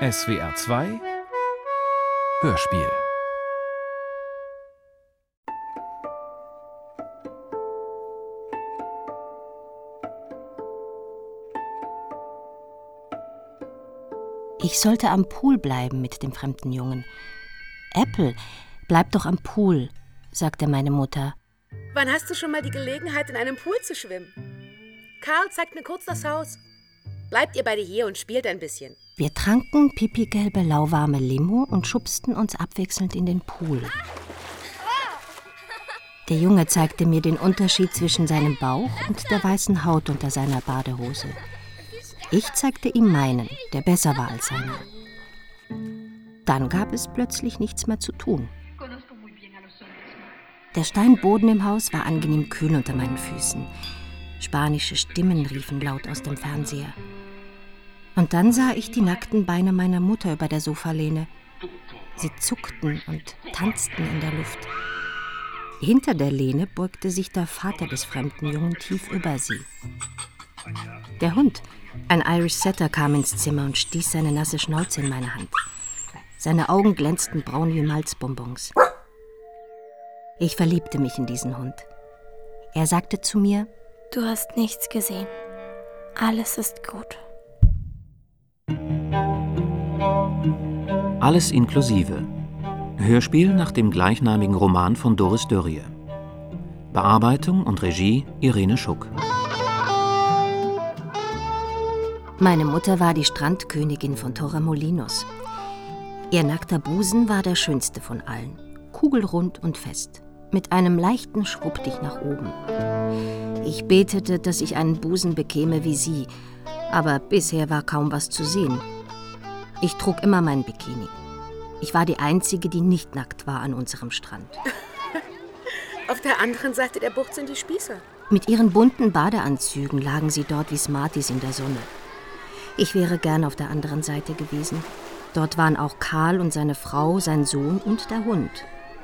SWR 2 Hörspiel Ich sollte am Pool bleiben mit dem fremden Jungen. Apple, bleib doch am Pool, sagte meine Mutter. Wann hast du schon mal die Gelegenheit, in einem Pool zu schwimmen? Karl zeigt mir kurz das Haus. Bleibt ihr beide hier und spielt ein bisschen. Wir tranken pipigelbe, lauwarme Limo und schubsten uns abwechselnd in den Pool. Der Junge zeigte mir den Unterschied zwischen seinem Bauch und der weißen Haut unter seiner Badehose. Ich zeigte ihm meinen, der besser war als seiner. Dann gab es plötzlich nichts mehr zu tun. Der Steinboden im Haus war angenehm kühl unter meinen Füßen. Spanische Stimmen riefen laut aus dem Fernseher. Und dann sah ich die nackten Beine meiner Mutter über der Sofalehne. Sie zuckten und tanzten in der Luft. Hinter der Lehne beugte sich der Vater des fremden Jungen tief über sie. Der Hund, ein Irish Setter, kam ins Zimmer und stieß seine nasse Schnauze in meine Hand. Seine Augen glänzten braun wie Malzbonbons. Ich verliebte mich in diesen Hund. Er sagte zu mir, Du hast nichts gesehen. Alles ist gut. Alles inklusive. Hörspiel nach dem gleichnamigen Roman von Doris Dörrie. Bearbeitung und Regie Irene Schuck. Meine Mutter war die Strandkönigin von Torremolinos. Ihr nackter Busen war der schönste von allen, kugelrund und fest, mit einem leichten Schwuppdich nach oben. Ich betete, dass ich einen Busen bekäme wie sie, aber bisher war kaum was zu sehen. Ich trug immer meinen Bikini. Ich war die Einzige, die nicht nackt war an unserem Strand. Auf der anderen Seite der Bucht sind die Spießer. Mit ihren bunten Badeanzügen lagen sie dort wie Smarties in der Sonne. Ich wäre gern auf der anderen Seite gewesen. Dort waren auch Karl und seine Frau, sein Sohn und der Hund.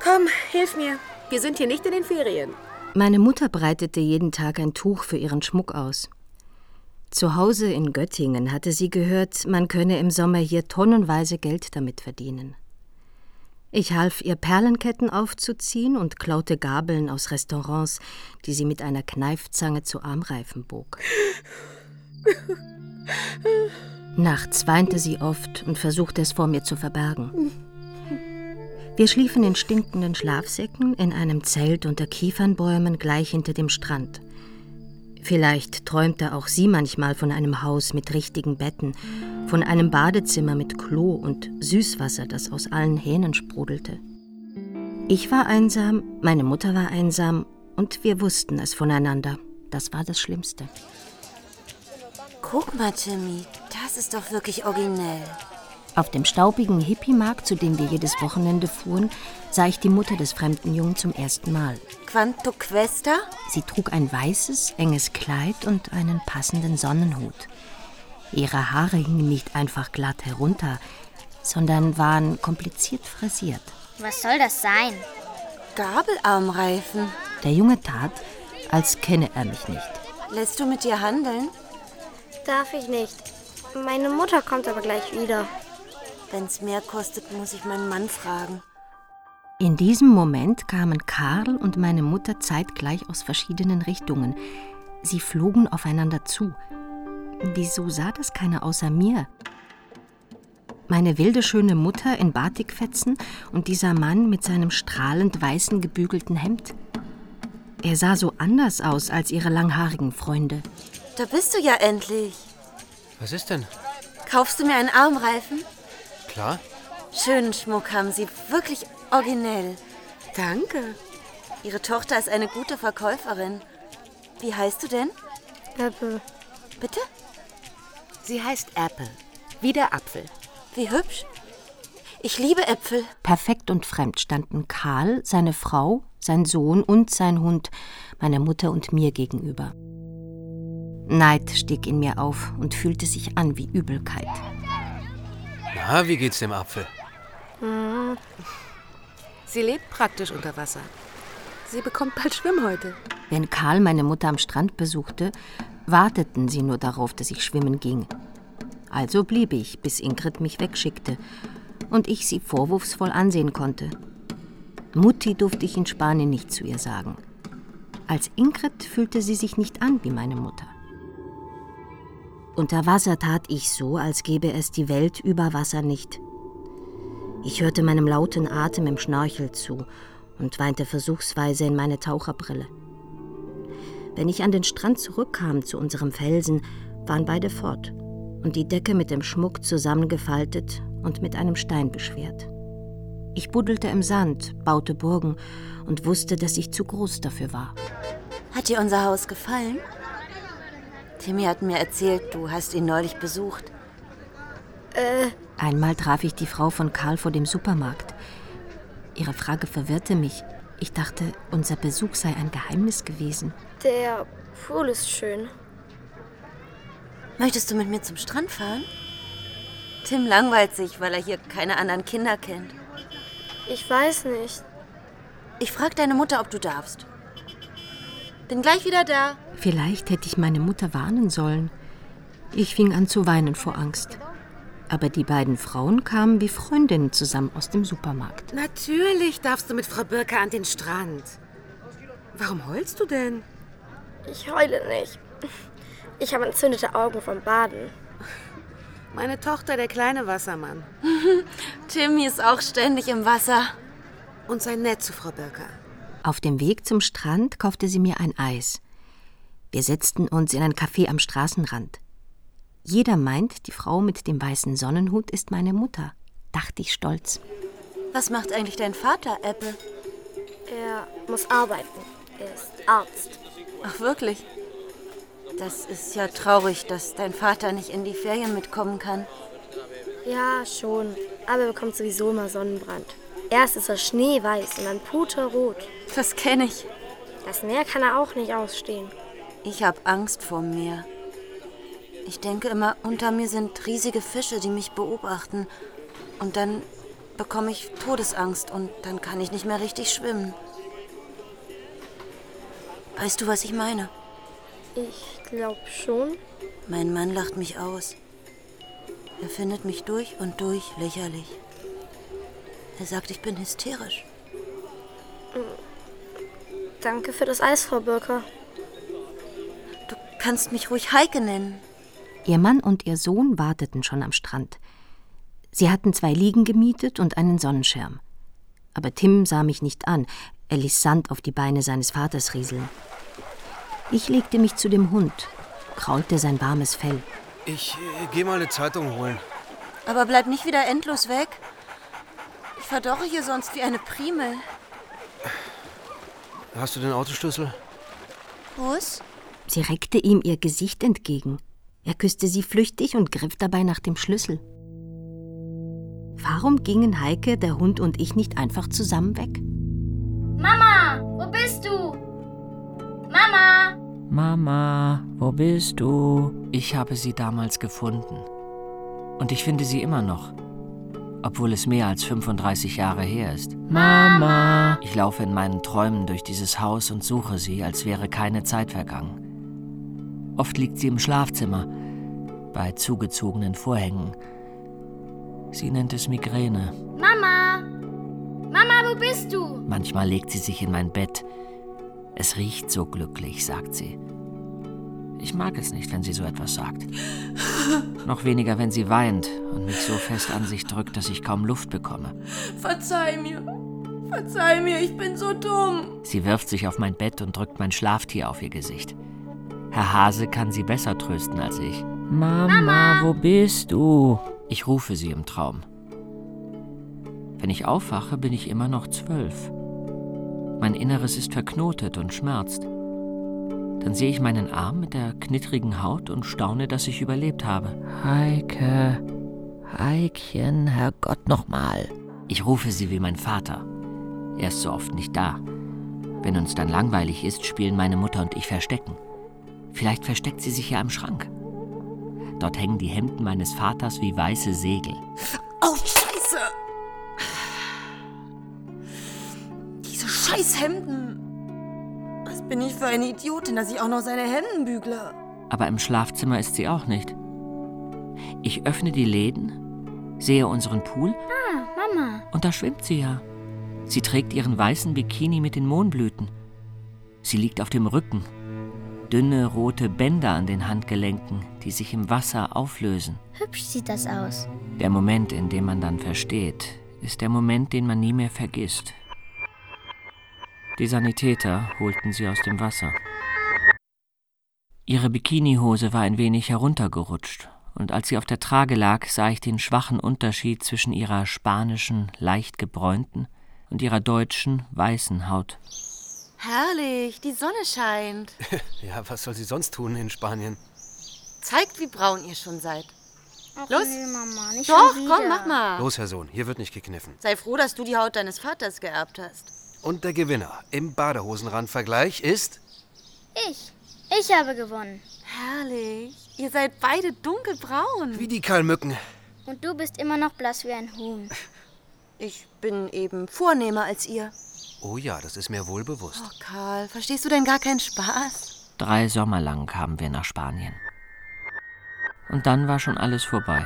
Komm, hilf mir. Wir sind hier nicht in den Ferien. Meine Mutter breitete jeden Tag ein Tuch für ihren Schmuck aus. Zu Hause in Göttingen hatte sie gehört, man könne im Sommer hier tonnenweise Geld damit verdienen. Ich half ihr Perlenketten aufzuziehen und klaute Gabeln aus Restaurants, die sie mit einer Kneifzange zu Armreifen bog. Nachts weinte sie oft und versuchte es vor mir zu verbergen. Wir schliefen in stinkenden Schlafsäcken in einem Zelt unter Kiefernbäumen gleich hinter dem Strand. Vielleicht träumte auch sie manchmal von einem Haus mit richtigen Betten, von einem Badezimmer mit Klo und Süßwasser, das aus allen Hähnen sprudelte. Ich war einsam, meine Mutter war einsam und wir wussten es voneinander. Das war das Schlimmste. Guck mal, Jimmy, das ist doch wirklich originell. Auf dem staubigen Hippie-Markt, zu dem wir jedes Wochenende fuhren, sah ich die Mutter des fremden Jungen zum ersten Mal. Quanto questa? Sie trug ein weißes, enges Kleid und einen passenden Sonnenhut. Ihre Haare hingen nicht einfach glatt herunter, sondern waren kompliziert frisiert. Was soll das sein? Gabelarmreifen. Der Junge tat, als kenne er mich nicht. Lässt du mit dir handeln? Darf ich nicht. Meine Mutter kommt aber gleich wieder. Wenn's mehr kostet, muss ich meinen Mann fragen. In diesem Moment kamen Karl und meine Mutter zeitgleich aus verschiedenen Richtungen. Sie flogen aufeinander zu. Wieso sah das keiner außer mir? Meine wilde schöne Mutter in Batikfetzen und dieser Mann mit seinem strahlend weißen gebügelten Hemd. Er sah so anders aus als ihre langhaarigen Freunde. Da bist du ja endlich. Was ist denn? Kaufst du mir einen Armreifen? Klar? Schönen Schmuck haben sie, wirklich originell. Danke. Ihre Tochter ist eine gute Verkäuferin. Wie heißt du denn? Apple. Bitte? Sie heißt Apple. Wie der Apfel. Wie hübsch. Ich liebe Äpfel. Perfekt und fremd standen Karl, seine Frau, sein Sohn und sein Hund, meiner Mutter und mir gegenüber. Neid stieg in mir auf und fühlte sich an wie Übelkeit. Na, wie geht's dem Apfel? Sie lebt praktisch unter Wasser. Sie bekommt bald Schwimmhäute. Wenn Karl meine Mutter am Strand besuchte, warteten sie nur darauf, dass ich schwimmen ging. Also blieb ich, bis Ingrid mich wegschickte und ich sie vorwurfsvoll ansehen konnte. Mutti durfte ich in Spanien nicht zu ihr sagen. Als Ingrid fühlte sie sich nicht an wie meine Mutter. Unter Wasser tat ich so, als gäbe es die Welt über Wasser nicht. Ich hörte meinem lauten Atem im Schnorchel zu und weinte versuchsweise in meine Taucherbrille. Wenn ich an den Strand zurückkam zu unserem Felsen, waren beide fort und die Decke mit dem Schmuck zusammengefaltet und mit einem Stein beschwert. Ich buddelte im Sand, baute Burgen und wusste, dass ich zu groß dafür war. Hat dir unser Haus gefallen? Timmy hat mir erzählt, du hast ihn neulich besucht. Äh, Einmal traf ich die Frau von Karl vor dem Supermarkt. Ihre Frage verwirrte mich. Ich dachte, unser Besuch sei ein Geheimnis gewesen. der Pool ist schön. Möchtest du mit mir zum Strand fahren? Tim langweilt sich, weil er hier keine anderen Kinder kennt. Ich weiß nicht. Ich frag deine Mutter, ob du darfst. Bin gleich wieder da. Vielleicht hätte ich meine Mutter warnen sollen. Ich fing an zu weinen vor Angst. Aber die beiden Frauen kamen wie Freundinnen zusammen aus dem Supermarkt. Natürlich darfst du mit Frau Birke an den Strand. Warum heulst du denn? Ich heule nicht. Ich habe entzündete Augen vom Baden. Meine Tochter, der kleine Wassermann. Timmy ist auch ständig im Wasser. Und sei nett zu Frau Birke. Auf dem Weg zum Strand kaufte sie mir ein Eis. Wir setzten uns in ein Café am Straßenrand. Jeder meint, die Frau mit dem weißen Sonnenhut ist meine Mutter, dachte ich stolz. Was macht eigentlich dein Vater, Apple? Er muss arbeiten. Er ist Arzt. Ach, wirklich? Das ist ja traurig, dass dein Vater nicht in die Ferien mitkommen kann. Ja, schon. Aber er bekommt sowieso immer Sonnenbrand. Erst ist er schneeweiß und dann puterrot. Das kenne ich. Das Meer kann er auch nicht ausstehen. Ich habe Angst vor dem Meer. Ich denke immer, unter mir sind riesige Fische, die mich beobachten. Und dann bekomme ich Todesangst und dann kann ich nicht mehr richtig schwimmen. Weißt du, was ich meine? Ich glaube schon. Mein Mann lacht mich aus. Er findet mich durch und durch lächerlich. Er sagt, ich bin hysterisch. Danke für das Eis, Frau Birker. Du kannst mich ruhig Heike nennen. Ihr Mann und ihr Sohn warteten schon am Strand. Sie hatten zwei Liegen gemietet und einen Sonnenschirm. Aber Tim sah mich nicht an, er ließ Sand auf die Beine seines Vaters rieseln. Ich legte mich zu dem Hund, kraulte sein warmes Fell. Ich äh, gehe mal eine Zeitung holen. Aber bleib nicht wieder endlos weg. Ich verdorre hier sonst wie eine Primel. Hast du den Autoschlüssel? Bus? Sie reckte ihm ihr Gesicht entgegen. Er küsste sie flüchtig und griff dabei nach dem Schlüssel. Warum gingen Heike, der Hund und ich nicht einfach zusammen weg? Mama, wo bist du? Mama! Mama, wo bist du? Ich habe sie damals gefunden. Und ich finde sie immer noch. Obwohl es mehr als 35 Jahre her ist. Mama! Ich laufe in meinen Träumen durch dieses Haus und suche sie, als wäre keine Zeit vergangen. Oft liegt sie im Schlafzimmer, bei zugezogenen Vorhängen. Sie nennt es Migräne. Mama! Mama, wo bist du? Manchmal legt sie sich in mein Bett. Es riecht so glücklich, sagt sie. Ich mag es nicht, wenn sie so etwas sagt. Noch weniger, wenn sie weint und mich so fest an sich drückt, dass ich kaum Luft bekomme. Verzeih mir. Verzeih mir, ich bin so dumm. Sie wirft sich auf mein Bett und drückt mein Schlaftier auf ihr Gesicht. Herr Hase kann sie besser trösten als ich. Mama, wo bist du? Ich rufe sie im Traum. Wenn ich aufwache, bin ich immer noch zwölf. Mein Inneres ist verknotet und schmerzt. Dann sehe ich meinen Arm mit der knittrigen Haut und staune, dass ich überlebt habe. Heike, Heikchen, Herrgott nochmal. Ich rufe sie wie mein Vater. Er ist so oft nicht da. Wenn uns dann langweilig ist, spielen meine Mutter und ich Verstecken. Vielleicht versteckt sie sich ja im Schrank. Dort hängen die Hemden meines Vaters wie weiße Segel. Oh, Scheiße! Diese scheiß Hemden. Was bin ich für eine Idiotin, dass ich auch noch seine Hemden bügle? Aber im Schlafzimmer ist sie auch nicht. Ich öffne die Läden, sehe unseren Pool. Ah, Mama. Und da schwimmt sie ja. Sie trägt ihren weißen Bikini mit den Mohnblüten. Sie liegt auf dem Rücken. Dünne rote Bänder an den Handgelenken, die sich im Wasser auflösen. Hübsch sieht das aus. Der Moment, in dem man dann versteht, ist der Moment, den man nie mehr vergisst. Die Sanitäter holten sie aus dem Wasser. Ihre Bikinihose war ein wenig heruntergerutscht, und als sie auf der Trage lag, sah ich den schwachen Unterschied zwischen ihrer spanischen, leicht gebräunten und ihrer deutschen, weißen Haut. Herrlich, die Sonne scheint. ja, was soll sie sonst tun in Spanien? Zeigt, wie braun ihr schon seid. Ach, Los. Nee, Mama, nicht Doch, komm, mach mal. Los, Herr Sohn, hier wird nicht gekniffen. Sei froh, dass du die Haut deines Vaters geerbt hast. Und der Gewinner im Badehosenrandvergleich ist Ich. Ich habe gewonnen. Herrlich. Ihr seid beide dunkelbraun. wie die Kalmücken. Und du bist immer noch blass wie ein Huhn. Ich bin eben vornehmer als ihr. Oh ja, das ist mir wohl bewusst. Oh, Karl, verstehst du denn gar keinen Spaß? Drei Sommer lang kamen wir nach Spanien. Und dann war schon alles vorbei.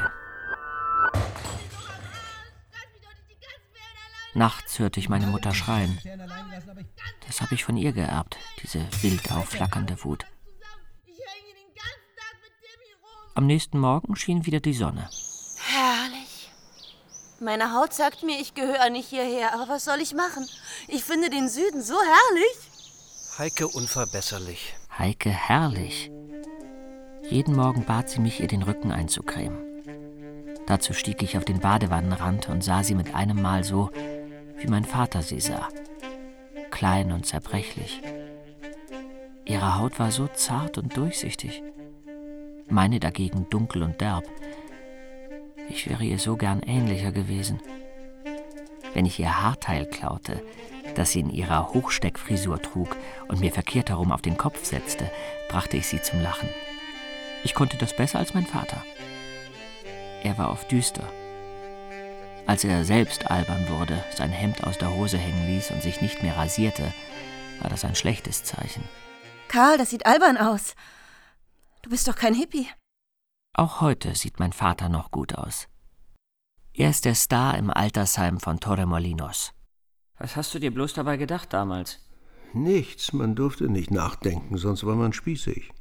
Nachts hörte ich meine Mutter schreien. Das habe ich von ihr geerbt, diese wild aufflackernde Wut. Am nächsten Morgen schien wieder die Sonne. Herrlich. Meine Haut sagt mir, ich gehöre nicht hierher, aber was soll ich machen? Ich finde den Süden so herrlich. Heike unverbesserlich. Heike herrlich. Jeden Morgen bat sie mich, ihr den Rücken einzucremen. Dazu stieg ich auf den Badewannenrand und sah sie mit einem Mal so, wie mein Vater sie sah. Klein und zerbrechlich. Ihre Haut war so zart und durchsichtig. Meine dagegen dunkel und derb. Ich wäre ihr so gern ähnlicher gewesen. Wenn ich ihr Haarteil klaute, das sie in ihrer Hochsteckfrisur trug und mir verkehrt herum auf den Kopf setzte, brachte ich sie zum Lachen. Ich konnte das besser als mein Vater. Er war oft düster. Als er selbst albern wurde, sein Hemd aus der Hose hängen ließ und sich nicht mehr rasierte, war das ein schlechtes Zeichen. Karl, das sieht albern aus. Du bist doch kein Hippie. Auch heute sieht mein Vater noch gut aus. Er ist der Star im Altersheim von Torremolinos. Was hast du dir bloß dabei gedacht damals? Nichts, man durfte nicht nachdenken, sonst war man spießig.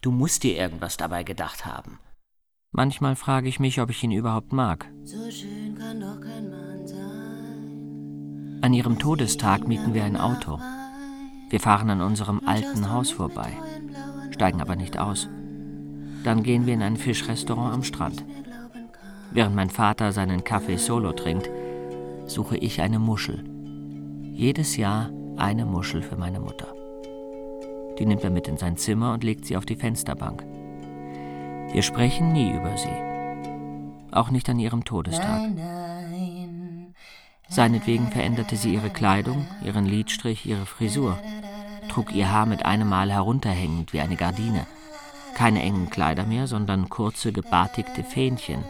Du musst dir irgendwas dabei gedacht haben. Manchmal frage ich mich, ob ich ihn überhaupt mag. So schön kann doch kein Mann sein. An ihrem Todestag mieten wir ein Auto. Wir fahren an unserem alten Haus vorbei, steigen aber nicht aus. Dann gehen wir in ein Fischrestaurant am Strand. Während mein Vater seinen Kaffee solo trinkt, suche ich eine Muschel. Jedes Jahr eine Muschel für meine Mutter. Die nimmt er mit in sein Zimmer und legt sie auf die Fensterbank. Wir sprechen nie über sie. Auch nicht an ihrem Todestag. Seinetwegen veränderte sie ihre Kleidung, ihren Lidstrich, ihre Frisur, trug ihr Haar mit einem Mal herunterhängend wie eine Gardine. Keine engen Kleider mehr, sondern kurze, gebartigte Fähnchen.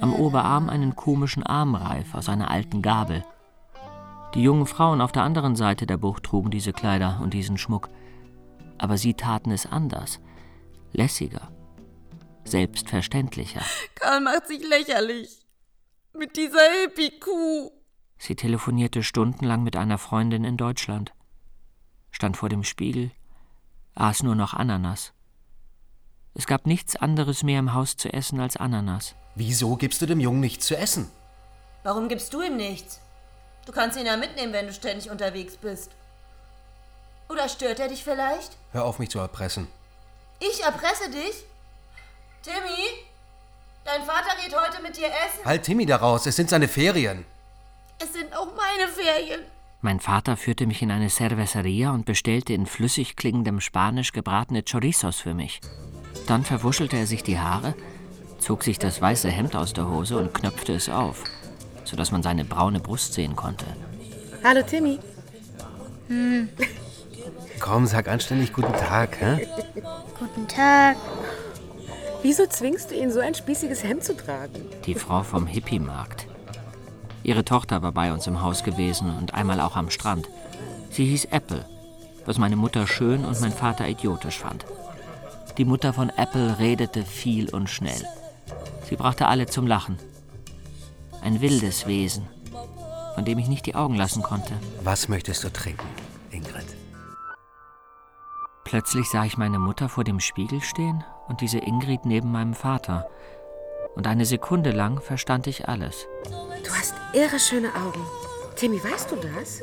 Am Oberarm einen komischen Armreif aus einer alten Gabel. Die jungen Frauen auf der anderen Seite der Bucht trugen diese Kleider und diesen Schmuck. Aber sie taten es anders, lässiger, selbstverständlicher. Karl macht sich lächerlich. Mit dieser Hippie-Kuh. Sie telefonierte stundenlang mit einer Freundin in Deutschland, stand vor dem Spiegel, aß nur noch Ananas. Es gab nichts anderes mehr im Haus zu essen als Ananas. Wieso gibst du dem Jungen nichts zu essen? Warum gibst du ihm nichts? Du kannst ihn ja mitnehmen, wenn du ständig unterwegs bist. Oder stört er dich vielleicht? Hör auf, mich zu erpressen. Ich erpresse dich? Timmy? Dein Vater geht heute mit dir essen? Halt Timmy da raus, es sind seine Ferien. Es sind auch meine Ferien. Mein Vater führte mich in eine Cerveceria und bestellte in flüssig klingendem Spanisch gebratene Chorizos für mich. Dann verwuschelte er sich die Haare, zog sich das weiße Hemd aus der Hose und knöpfte es auf, sodass man seine braune Brust sehen konnte. Hallo Timmy. Komm, sag anständig guten Tag, hä? Guten Tag. Wieso zwingst du ihn, so ein spießiges Hemd zu tragen? Die Frau vom Hippie-Markt. Ihre Tochter war bei uns im Haus gewesen und einmal auch am Strand. Sie hieß Apple, was meine Mutter schön und mein Vater idiotisch fand. Die Mutter von Apple redete viel und schnell. Sie brachte alle zum Lachen. Ein wildes Wesen, von dem ich nicht die Augen lassen konnte. Was möchtest du trinken, Ingrid? Plötzlich sah ich meine Mutter vor dem Spiegel stehen und diese Ingrid neben meinem Vater. Und eine Sekunde lang verstand ich alles. Du hast irre schöne Augen. Timmy, weißt du das?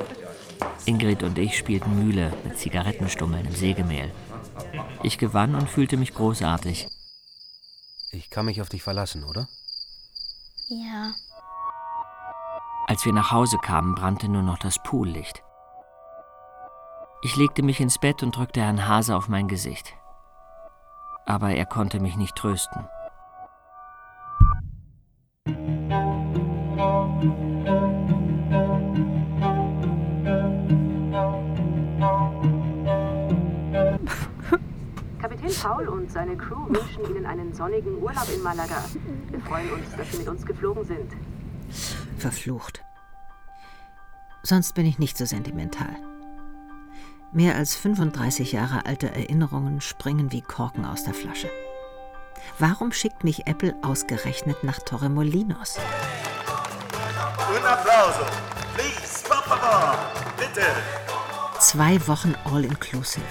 Ingrid und ich spielten Mühle mit Zigarettenstummeln im Sägemehl. Ich gewann und fühlte mich großartig. Ich kann mich auf dich verlassen, oder? Ja. Als wir nach Hause kamen, brannte nur noch das Poollicht. Ich legte mich ins Bett und drückte Herrn Hase auf mein Gesicht. Aber er konnte mich nicht trösten. Paul und seine Crew wünschen Ihnen einen sonnigen Urlaub in Malaga. Wir freuen uns, dass Sie mit uns geflogen sind. Verflucht. Sonst bin ich nicht so sentimental. Mehr als 35 Jahre alte Erinnerungen springen wie Korken aus der Flasche. Warum schickt mich Apple ausgerechnet nach Torremolinos? Un applauso. Please, por favor. Bitte. Zwei Wochen all-inclusive.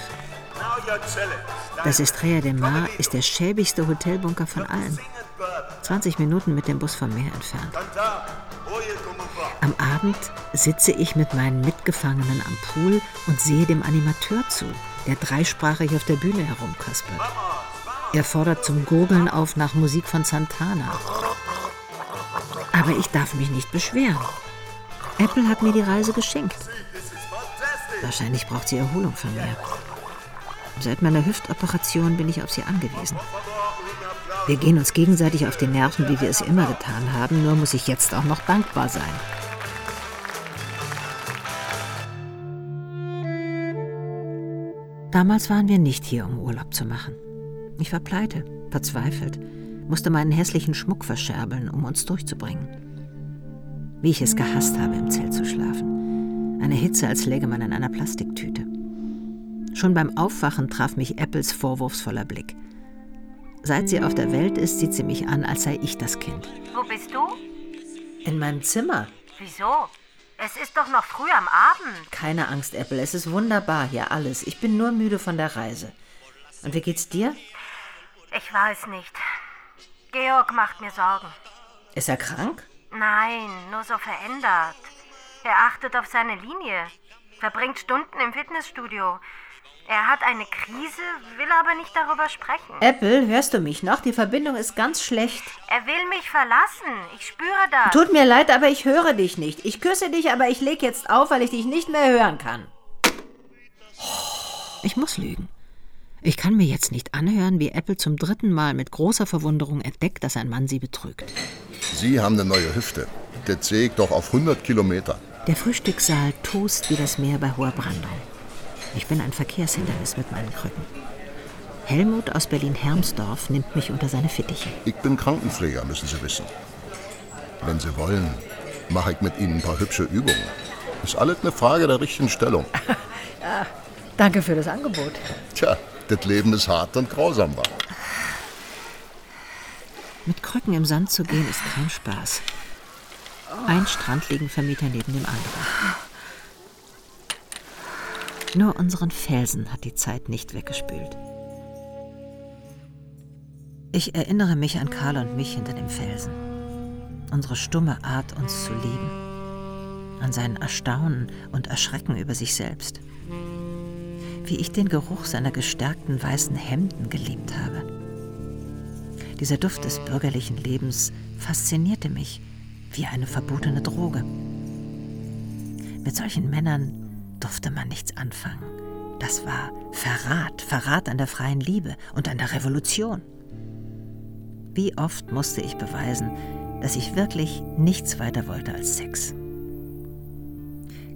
Das Estrella de Mar ist der schäbigste Hotelbunker von allen. 20 Minuten mit dem Bus vom Meer entfernt. Am Abend sitze ich mit meinen Mitgefangenen am Pool und sehe dem Animateur zu, der dreisprachig auf der Bühne herumkaspert. Er fordert zum Gurgeln auf nach Musik von Santana. Aber ich darf mich nicht beschweren. Apple hat mir die Reise geschenkt. Wahrscheinlich braucht sie Erholung von mir. Seit meiner Hüftoperation bin ich auf sie angewiesen. Wir gehen uns gegenseitig auf die Nerven, wie wir es immer getan haben, nur muss ich jetzt auch noch dankbar sein. Damals waren wir nicht hier, um Urlaub zu machen. Ich war pleite, verzweifelt, musste meinen hässlichen Schmuck verscherbeln, um uns durchzubringen. Wie ich es gehasst habe, im Zelt zu schlafen. Eine Hitze, als läge man in einer Plastiktüte. Schon beim Aufwachen traf mich Apples vorwurfsvoller Blick. Seit sie auf der Welt ist, sieht sie mich an, als sei ich das Kind. Wo bist du? In meinem Zimmer. Wieso? Es ist doch noch früh am Abend. Keine Angst, Apple, es ist wunderbar hier alles. Ich bin nur müde von der Reise. Und wie geht's dir? Ich weiß nicht. Georg macht mir Sorgen. Ist er krank? Nein, nur so verändert. Er achtet auf seine Linie, verbringt Stunden im Fitnessstudio. Er hat eine Krise, will aber nicht darüber sprechen. Apple, hörst du mich noch? Die Verbindung ist ganz schlecht. Er will mich verlassen. Ich spüre das. Tut mir leid, aber ich höre dich nicht. Ich küsse dich, aber ich leg jetzt auf, weil ich dich nicht mehr hören kann. Ich muss lügen. Ich kann mir jetzt nicht anhören, wie Apple zum dritten Mal mit großer Verwunderung entdeckt, dass ein Mann sie betrügt. Sie haben eine neue Hüfte. Der zählt doch auf 100 Kilometer. Der Frühstückssaal tost wie das Meer bei hoher Brandung. Ich bin ein Verkehrshindernis mit meinen Krücken. Helmut aus Berlin-Hermsdorf nimmt mich unter seine Fittiche. Ich bin Krankenpfleger, müssen Sie wissen. Wenn Sie wollen, mache ich mit Ihnen ein paar hübsche Übungen. Ist alles eine Frage der richtigen Stellung. ja, danke für das Angebot. Tja, das Leben ist hart und grausam war. Mit Krücken im Sand zu gehen ist kein Spaß. Ein Strandliegenvermieter neben dem anderen. Nur unseren Felsen hat die Zeit nicht weggespült. Ich erinnere mich an Karl und mich hinter dem Felsen. Unsere stumme Art, uns zu lieben. An sein Erstaunen und Erschrecken über sich selbst. Wie ich den Geruch seiner gestärkten weißen Hemden geliebt habe. Dieser Duft des bürgerlichen Lebens faszinierte mich wie eine verbotene Droge. Mit solchen Männern durfte man nichts anfangen. Das war Verrat, Verrat an der freien Liebe und an der Revolution. Wie oft musste ich beweisen, dass ich wirklich nichts weiter wollte als Sex.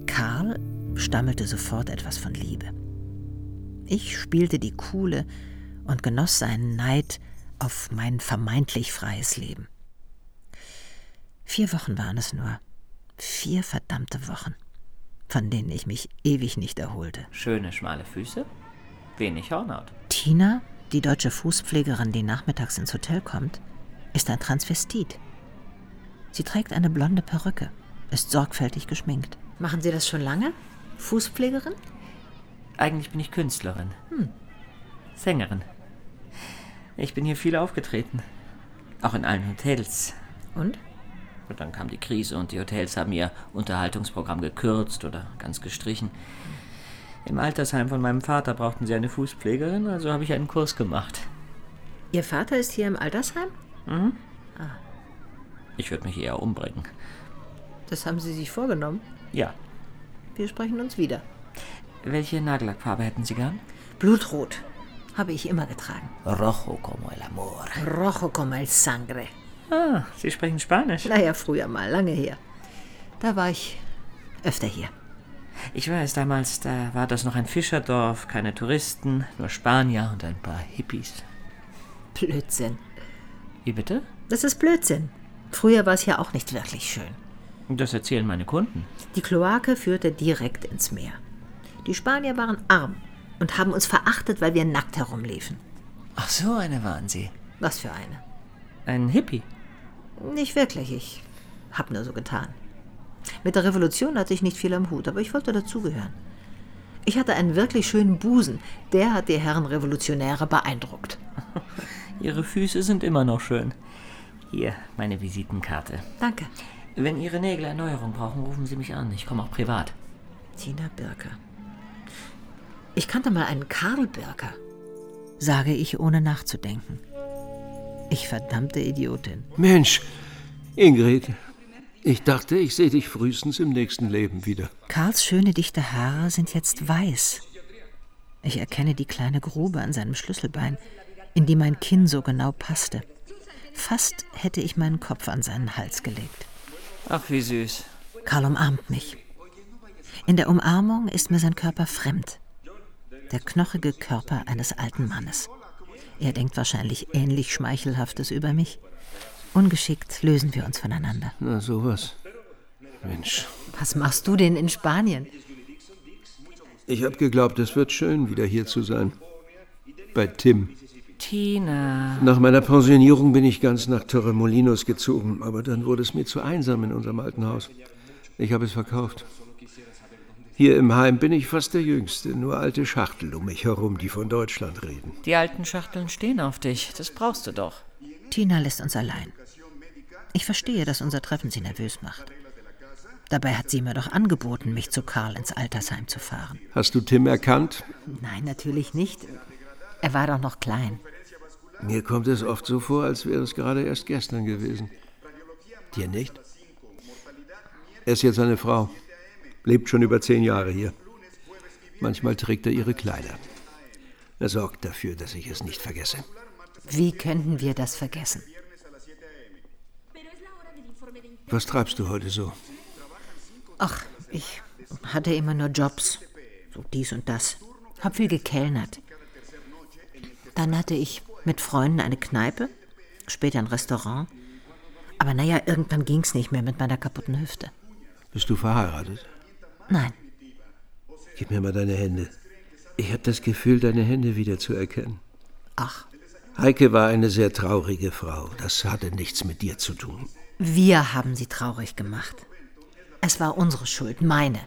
Karl stammelte sofort etwas von Liebe. Ich spielte die Coole und genoss seinen Neid auf mein vermeintlich freies Leben. Vier Wochen waren es nur. Vier verdammte Wochen von denen ich mich ewig nicht erholte. Schöne, schmale Füße, wenig Hornhaut. Tina, die deutsche Fußpflegerin, die nachmittags ins Hotel kommt, ist ein Transvestit. Sie trägt eine blonde Perücke, ist sorgfältig geschminkt. Machen Sie das schon lange? Fußpflegerin? Eigentlich bin ich Künstlerin. Hm. Sängerin. Ich bin hier viel aufgetreten. Auch in allen Hotels. Und? Und dann kam die Krise und die Hotels haben ihr Unterhaltungsprogramm gekürzt oder ganz gestrichen. Im Altersheim von meinem Vater brauchten sie eine Fußpflegerin, also habe ich einen Kurs gemacht. Ihr Vater ist hier im Altersheim? Mhm. Ah, Ich würde mich eher umbringen. das haben Sie sich vorgenommen? Ja. Wir sprechen uns wieder. Welche Nagellackfarbe hätten Sie gern? Blutrot. Habe ich immer getragen. Rojo como el amor. Rojo como el sangre. Ah, Sie sprechen Spanisch. Naja, früher mal, lange her. Da war ich öfter hier. Ich weiß, damals, da war das noch ein Fischerdorf, keine Touristen, nur Spanier und ein paar Hippies. Blödsinn. Wie bitte? Das ist Blödsinn. Früher war es ja auch nicht wirklich schön. Das erzählen meine Kunden. Die Kloake führte direkt ins Meer. Die Spanier waren arm und haben uns verachtet, weil wir nackt herumliefen. Ach, so eine waren Sie. Was für eine? Ein Hippie. Nicht wirklich, ich hab nur so getan. Mit der Revolution hatte ich nicht viel am Hut, aber ich wollte dazugehören. Ich hatte einen wirklich schönen Busen, der hat die Herren Revolutionäre beeindruckt. Ihre Füße sind immer noch schön. Hier, meine Visitenkarte. Danke. Wenn Ihre Nägel Erneuerung brauchen, rufen Sie mich an. Ich komme auch privat. Tina Birker. Ich kannte mal einen Karl Birker, sage ich ohne nachzudenken. Ich verdammte Idiotin. Mensch, Ingrid, ich dachte, ich sehe dich frühestens im nächsten Leben wieder. Karls schöne dichte Haare sind jetzt weiß. Ich erkenne die kleine Grube an seinem Schlüsselbein, in die mein Kinn so genau passte. Fast hätte ich meinen Kopf an seinen Hals gelegt. Ach, wie süß. Karl umarmt mich. In der Umarmung ist mir sein Körper fremd. Der knochige Körper eines alten Mannes. Er denkt wahrscheinlich ähnlich Schmeichelhaftes über mich. Ungeschickt lösen wir uns voneinander. Na, sowas. Mensch, Was machst du denn in Spanien? ich hab geglaubt, es wird schön, wieder hier zu sein. Bei Tim. Tina. Nach meiner Pensionierung bin ich ganz nach Torremolinos gezogen, aber dann wurde es mir zu einsam in unserem alten Haus. Ich habe es verkauft. Hier im Heim bin ich fast der Jüngste, nur alte Schachtel um mich herum, die von Deutschland reden. Die alten Schachteln stehen auf dich. Das brauchst du doch. Tina lässt uns allein. Ich verstehe, dass unser Treffen sie nervös macht. Dabei hat sie mir doch angeboten, mich zu Karl ins Altersheim zu fahren. Hast du Tim erkannt? Nein, natürlich nicht. Er war doch noch klein. Mir kommt es oft so vor, als wäre es gerade erst gestern gewesen. Dir nicht? Er ist jetzt eine Frau. Lebt schon über zehn Jahre hier. Manchmal trägt er ihre Kleider. Er sorgt dafür, dass ich es nicht vergesse. Wie könnten wir das vergessen? Was treibst du heute so? Ach, ich hatte immer nur Jobs. So dies und das. Hab viel gekellnert. Dann hatte ich mit Freunden eine Kneipe, später ein Restaurant. Aber naja, irgendwann ging's nicht mehr mit meiner kaputten Hüfte. Bist du verheiratet? Nein. Gib mir mal deine Hände. Ich habe das Gefühl, deine Hände wiederzuerkennen. Ach. Heike war eine sehr traurige Frau. Das hatte nichts mit dir zu tun. Wir haben sie traurig gemacht. Es war unsere Schuld, meine.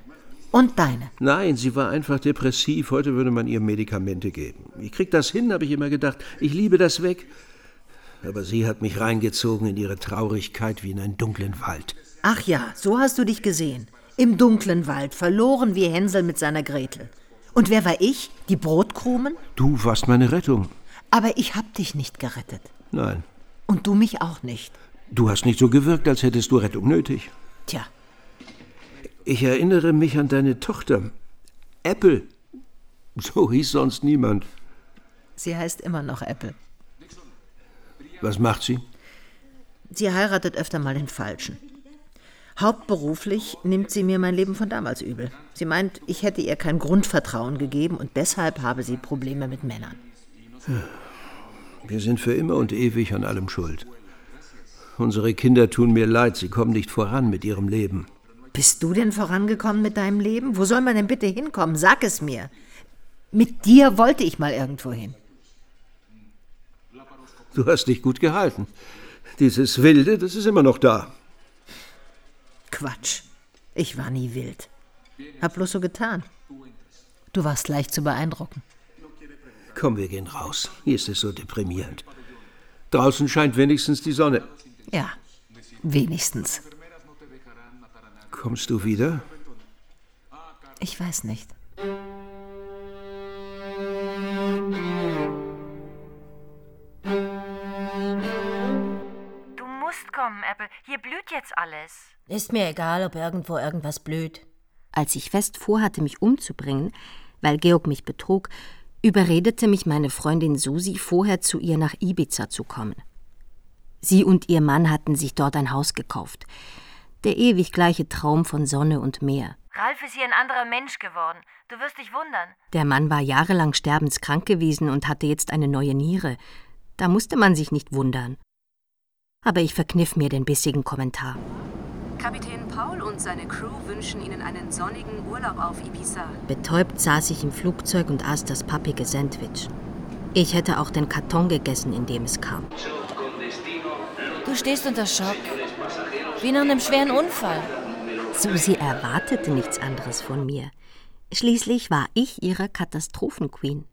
Und deine. Nein, sie war einfach depressiv. Heute würde man ihr Medikamente geben. Ich krieg das hin, habe ich immer gedacht. Ich liebe das weg. Aber sie hat mich reingezogen in ihre Traurigkeit wie in einen dunklen Wald. Ach ja, so hast du dich gesehen. Im dunklen Wald, verloren wie Hänsel mit seiner Gretel. Und wer war ich? Die Brotkrumen? Du warst meine Rettung. Aber ich hab dich nicht gerettet. Nein, Und du mich auch nicht. du hast nicht so gewirkt, als hättest du Rettung nötig. Tja, Ich erinnere mich an deine Tochter. Apple. So hieß sonst niemand. sie heißt immer noch Apple. Was macht sie? Sie heiratet öfter mal den Falschen. Hauptberuflich nimmt sie mir mein Leben von damals übel. Sie meint, ich hätte ihr kein Grundvertrauen gegeben und deshalb habe sie Probleme mit Männern. Wir sind für immer und ewig an allem schuld. Unsere Kinder tun mir leid, sie kommen nicht voran mit ihrem Leben. Bist du denn vorangekommen mit deinem Leben? Wo soll man denn bitte hinkommen? Sag es mir. Mit dir wollte ich mal irgendwo hin. Du hast dich gut gehalten. Dieses Wilde, das ist immer noch da. Quatsch. Ich war nie wild. Hab bloß so getan. Du warst leicht zu beeindrucken. Komm, wir gehen raus. Hier ist es so deprimierend. Draußen scheint wenigstens die Sonne. Ja, wenigstens. Kommst du wieder? Ich weiß nicht. Blüht jetzt alles. Ist mir egal, ob irgendwo irgendwas blüht. Als ich fest vorhatte, mich umzubringen, weil Georg mich betrug, überredete mich meine Freundin Susi, vorher zu ihr nach Ibiza zu kommen. Sie und ihr Mann hatten sich dort ein Haus gekauft. Der ewig gleiche Traum von Sonne und Meer. Ralf ist hier ein anderer Mensch geworden. Du wirst dich wundern. Der Mann war jahrelang sterbenskrank gewesen und hatte jetzt eine neue Niere. Da musste man sich nicht wundern. Aber ich verkniff mir den bissigen Kommentar. Kapitän Paul und seine Crew wünschen Ihnen einen sonnigen Urlaub auf Ibiza. Betäubt saß ich im Flugzeug und aß das pappige Sandwich. Ich hätte auch den Karton gegessen, in dem es kam. Du stehst unter Schock. Wie nach einem schweren Unfall. Susi erwartete nichts anderes von mir. Schließlich war ich ihre Katastrophenqueen.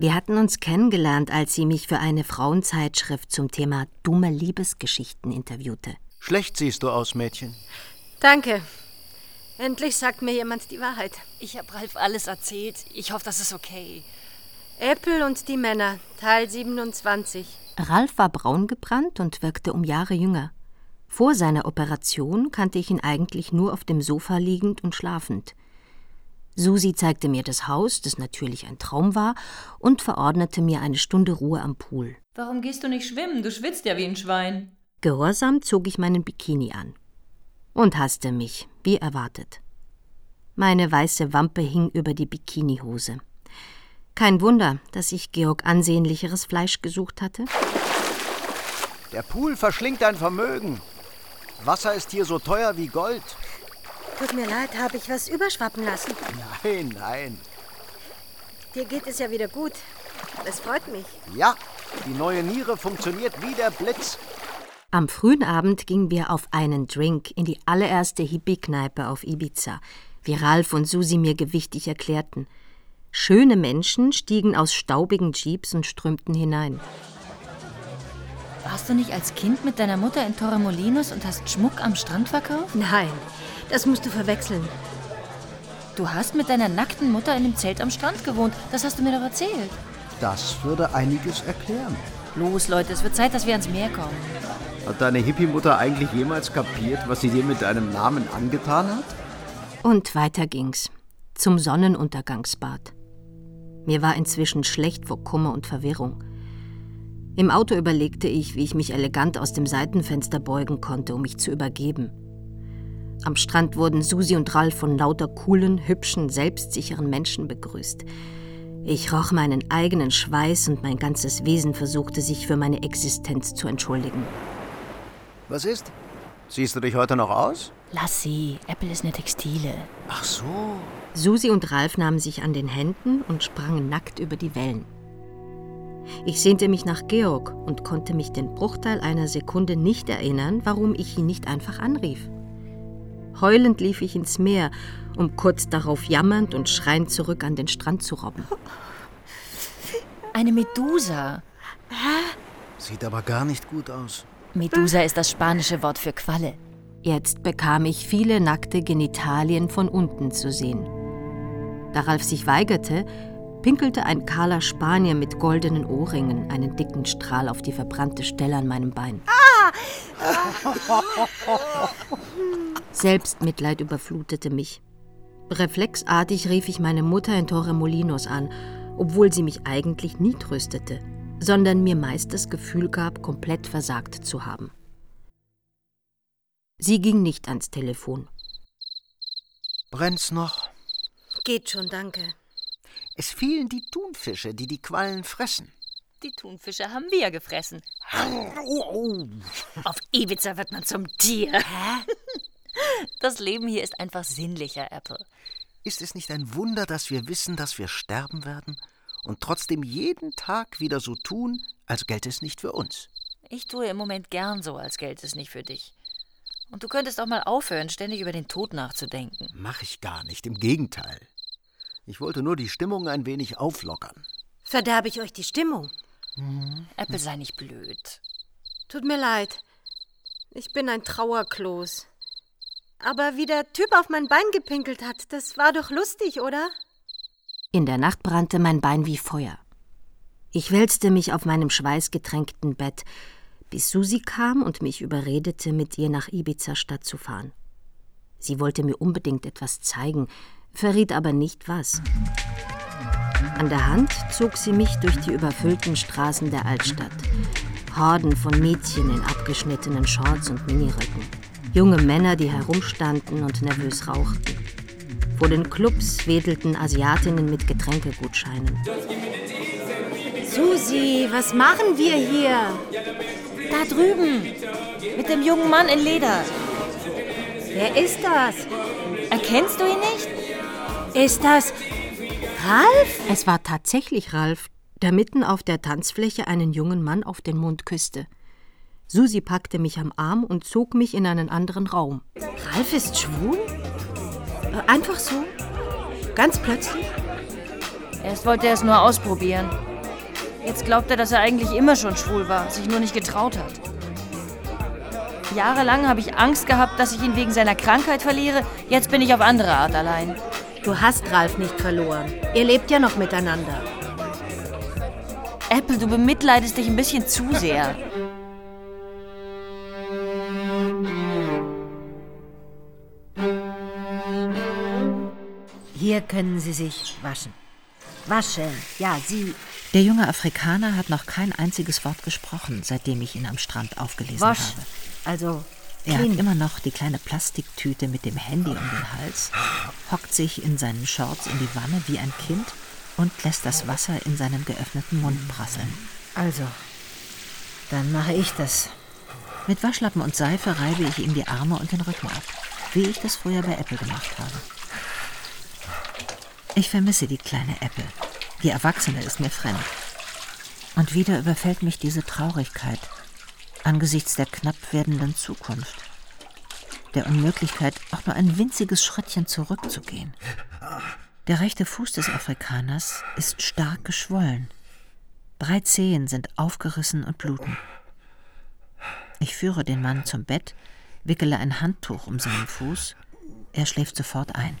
Wir hatten uns kennengelernt, als sie mich für eine Frauenzeitschrift zum Thema dumme Liebesgeschichten interviewte. Schlecht siehst du aus, Mädchen. Danke. Endlich sagt mir jemand die Wahrheit. Ich habe Ralf alles erzählt. Ich hoffe, das ist okay. Apple und die Männer, Teil 27. Ralf war braun gebrannt und wirkte um Jahre jünger. Vor seiner Operation kannte ich ihn eigentlich nur auf dem Sofa liegend und schlafend. Susi zeigte mir das Haus, das natürlich ein Traum war, und verordnete mir eine Stunde Ruhe am Pool. Warum gehst du nicht schwimmen? Du schwitzt ja wie ein Schwein. Gehorsam zog ich meinen Bikini an und hasste mich, wie erwartet. Meine weiße Wampe hing über die Bikinihose. Kein Wunder, dass ich Georg ansehnlicheres Fleisch gesucht hatte. Der Pool verschlingt dein Vermögen. Wasser ist hier so teuer wie Gold. Tut mir leid, habe ich was überschwappen lassen. Nein, nein. Dir geht es ja wieder gut. Das freut mich. Ja, die neue Niere funktioniert wie der Blitz. Am frühen Abend gingen wir auf einen Drink in die allererste Hippie-Kneipe auf Ibiza, wie Ralf und Susi mir gewichtig erklärten. Schöne Menschen stiegen aus staubigen Jeeps und strömten hinein. Warst du nicht als Kind mit deiner Mutter in Torremolinos und hast Schmuck am Strand verkauft? Nein, das musst du verwechseln. Du hast mit deiner nackten Mutter in dem Zelt am Strand gewohnt. Das hast du mir doch erzählt. Das würde einiges erklären. Los, Leute, es wird Zeit, dass wir ans Meer kommen. Hat deine Hippie-Mutter eigentlich jemals kapiert, was sie dir mit deinem Namen angetan hat? Und weiter ging's. Zum Sonnenuntergangsbad. Mir war inzwischen schlecht vor Kummer und Verwirrung. Im Auto überlegte ich, wie ich mich elegant aus dem Seitenfenster beugen konnte, um mich zu übergeben. Am Strand wurden Susi und Ralf von lauter coolen, hübschen, selbstsicheren Menschen begrüßt. Ich roch meinen eigenen Schweiß und mein ganzes Wesen versuchte sich für meine Existenz zu entschuldigen. Was ist? Siehst du dich heute noch aus? Lass sie. Apple ist eine Textile. Ach so. Susi und Ralf nahmen sich an den Händen und sprangen nackt über die Wellen. Ich sehnte mich nach Georg und konnte mich den Bruchteil einer Sekunde nicht erinnern, warum ich ihn nicht einfach anrief. Heulend lief ich ins Meer, um kurz darauf jammernd und schreiend zurück an den Strand zu robben. Eine Medusa. Sieht aber gar nicht gut aus. Medusa ist das spanische Wort für Qualle. Jetzt bekam ich viele nackte Genitalien von unten zu sehen. Da Ralf sich weigerte, pinkelte ein kahler Spanier mit goldenen Ohrringen einen dicken Strahl auf die verbrannte Stelle an meinem Bein. Selbstmitleid überflutete mich. Reflexartig rief ich meine Mutter in Torremolinos an, obwohl sie mich eigentlich nie tröstete, sondern mir meist das Gefühl gab, komplett versagt zu haben. Sie ging nicht ans Telefon. Brennt's noch? Geht schon, danke. Es fehlen die Thunfische, die die Quallen fressen. Die Thunfische haben wir gefressen. Auf Ibiza wird man zum Tier. Das Leben hier ist einfach sinnlicher, Apple. Ist es nicht ein Wunder, dass wir wissen, dass wir sterben werden und trotzdem jeden Tag wieder so tun, als gelte es nicht für uns? Ich tue im Moment gern so, als gelte es nicht für dich. Und du könntest auch mal aufhören, ständig über den Tod nachzudenken. Mach ich gar nicht, im Gegenteil. Ich wollte nur die Stimmung ein wenig auflockern. Verderbe ich euch die Stimmung? Mhm. Apple sei nicht blöd. Tut mir leid. Ich bin ein Trauerkloß. Aber wie der Typ auf mein Bein gepinkelt hat, das war doch lustig, oder? In der Nacht brannte mein Bein wie Feuer. Ich wälzte mich auf meinem schweißgetränkten Bett, bis Susi kam und mich überredete, mit ihr nach Ibiza-Stadt zu fahren. Sie wollte mir unbedingt etwas zeigen, verriet aber nicht was. An der Hand zog sie mich durch die überfüllten Straßen der Altstadt. Horden von Mädchen in abgeschnittenen Shorts und Miniröcken. Junge Männer, die herumstanden und nervös rauchten. Vor den Clubs wedelten Asiatinnen mit Getränkegutscheinen. Susi, was machen wir hier? Da drüben, mit dem jungen Mann in Leder. Wer ist das? Erkennst du ihn nicht? Ist das Ralf? Es war tatsächlich Ralf, der mitten auf der Tanzfläche einen jungen Mann auf den Mund küsste. Susi packte mich am Arm und zog mich in einen anderen Raum. Ralf ist schwul? Äh, einfach so? Ganz plötzlich? Erst wollte er es nur ausprobieren. Jetzt glaubt er, dass er eigentlich immer schon schwul war, sich nur nicht getraut hat. Jahrelang habe ich Angst gehabt, dass ich ihn wegen seiner Krankheit verliere. Jetzt bin ich auf andere Art allein. Du hast Ralf nicht verloren. Ihr lebt ja noch miteinander. Apple, du bemitleidest dich ein bisschen zu sehr. Hier können Sie sich waschen. Waschen, ja, Sie. Der junge Afrikaner hat noch kein einziges Wort gesprochen, seitdem ich ihn am Strand aufgelesen Wasch. habe. Also, Er hat immer noch die kleine Plastiktüte mit dem Handy um den Hals, hockt sich in seinen Shorts in die Wanne wie ein Kind und lässt das Wasser in seinen geöffneten Mund prasseln. Also, dann mache ich das. Mit Waschlappen und Seife reibe ich ihm die Arme und den Rücken ab, wie ich das früher bei Apple gemacht habe. Ich vermisse die kleine Apple. Die Erwachsene ist mir fremd. Und wieder überfällt mich diese Traurigkeit angesichts der knapp werdenden Zukunft. Der Unmöglichkeit, auch nur ein winziges Schrittchen zurückzugehen. Der rechte Fuß des Afrikaners ist stark geschwollen. Drei Zehen sind aufgerissen und bluten. Ich führe den Mann zum Bett, wickele ein Handtuch um seinen Fuß. Er schläft sofort ein.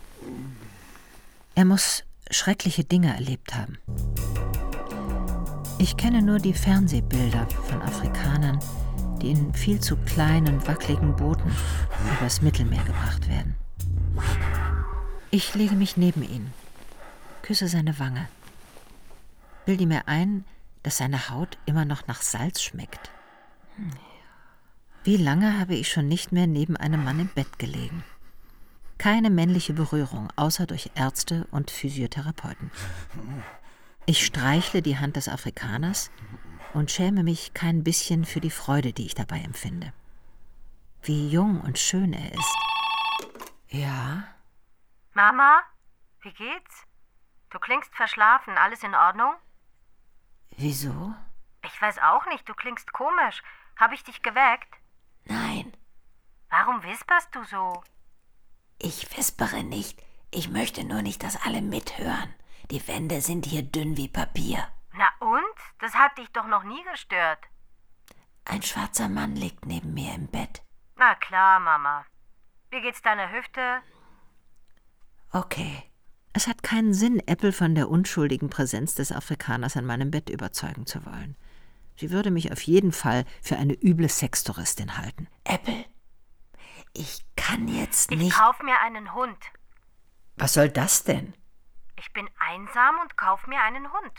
Er muss schreckliche Dinge erlebt haben. Ich kenne nur die Fernsehbilder von Afrikanern, die in viel zu kleinen, wackeligen Booten übers Mittelmeer gebracht werden. Ich lege mich neben ihn, küsse seine Wange, bilde mir ein, dass seine Haut immer noch nach Salz schmeckt. Wie lange habe ich schon nicht mehr neben einem Mann im Bett gelegen? Keine männliche Berührung, außer durch Ärzte und Physiotherapeuten. Ich streichle die Hand des Afrikaners und schäme mich kein bisschen für die Freude, die ich dabei empfinde. Wie jung und schön er ist. Ja, Mama, wie geht's? Du klingst verschlafen. Alles in Ordnung? wieso? Ich weiß auch nicht, du klingst komisch. Habe ich dich geweckt? Nein, Warum wisperst du so? Ich wispere nicht. Ich möchte nur nicht, dass alle mithören. Die Wände sind hier dünn wie Papier. Na und? Das hat dich doch noch nie gestört. Ein schwarzer Mann liegt neben mir im Bett. Na klar, Mama. Wie geht's deiner Hüfte? Okay. Es hat keinen Sinn, Apple von der unschuldigen Präsenz des Afrikaners an meinem Bett überzeugen zu wollen. Sie würde mich auf jeden Fall für eine üble Sextouristin halten. Apple, ich kann jetzt Ich nicht. kauf mir einen Hund. Was soll das denn? Ich bin einsam und kauf mir einen Hund.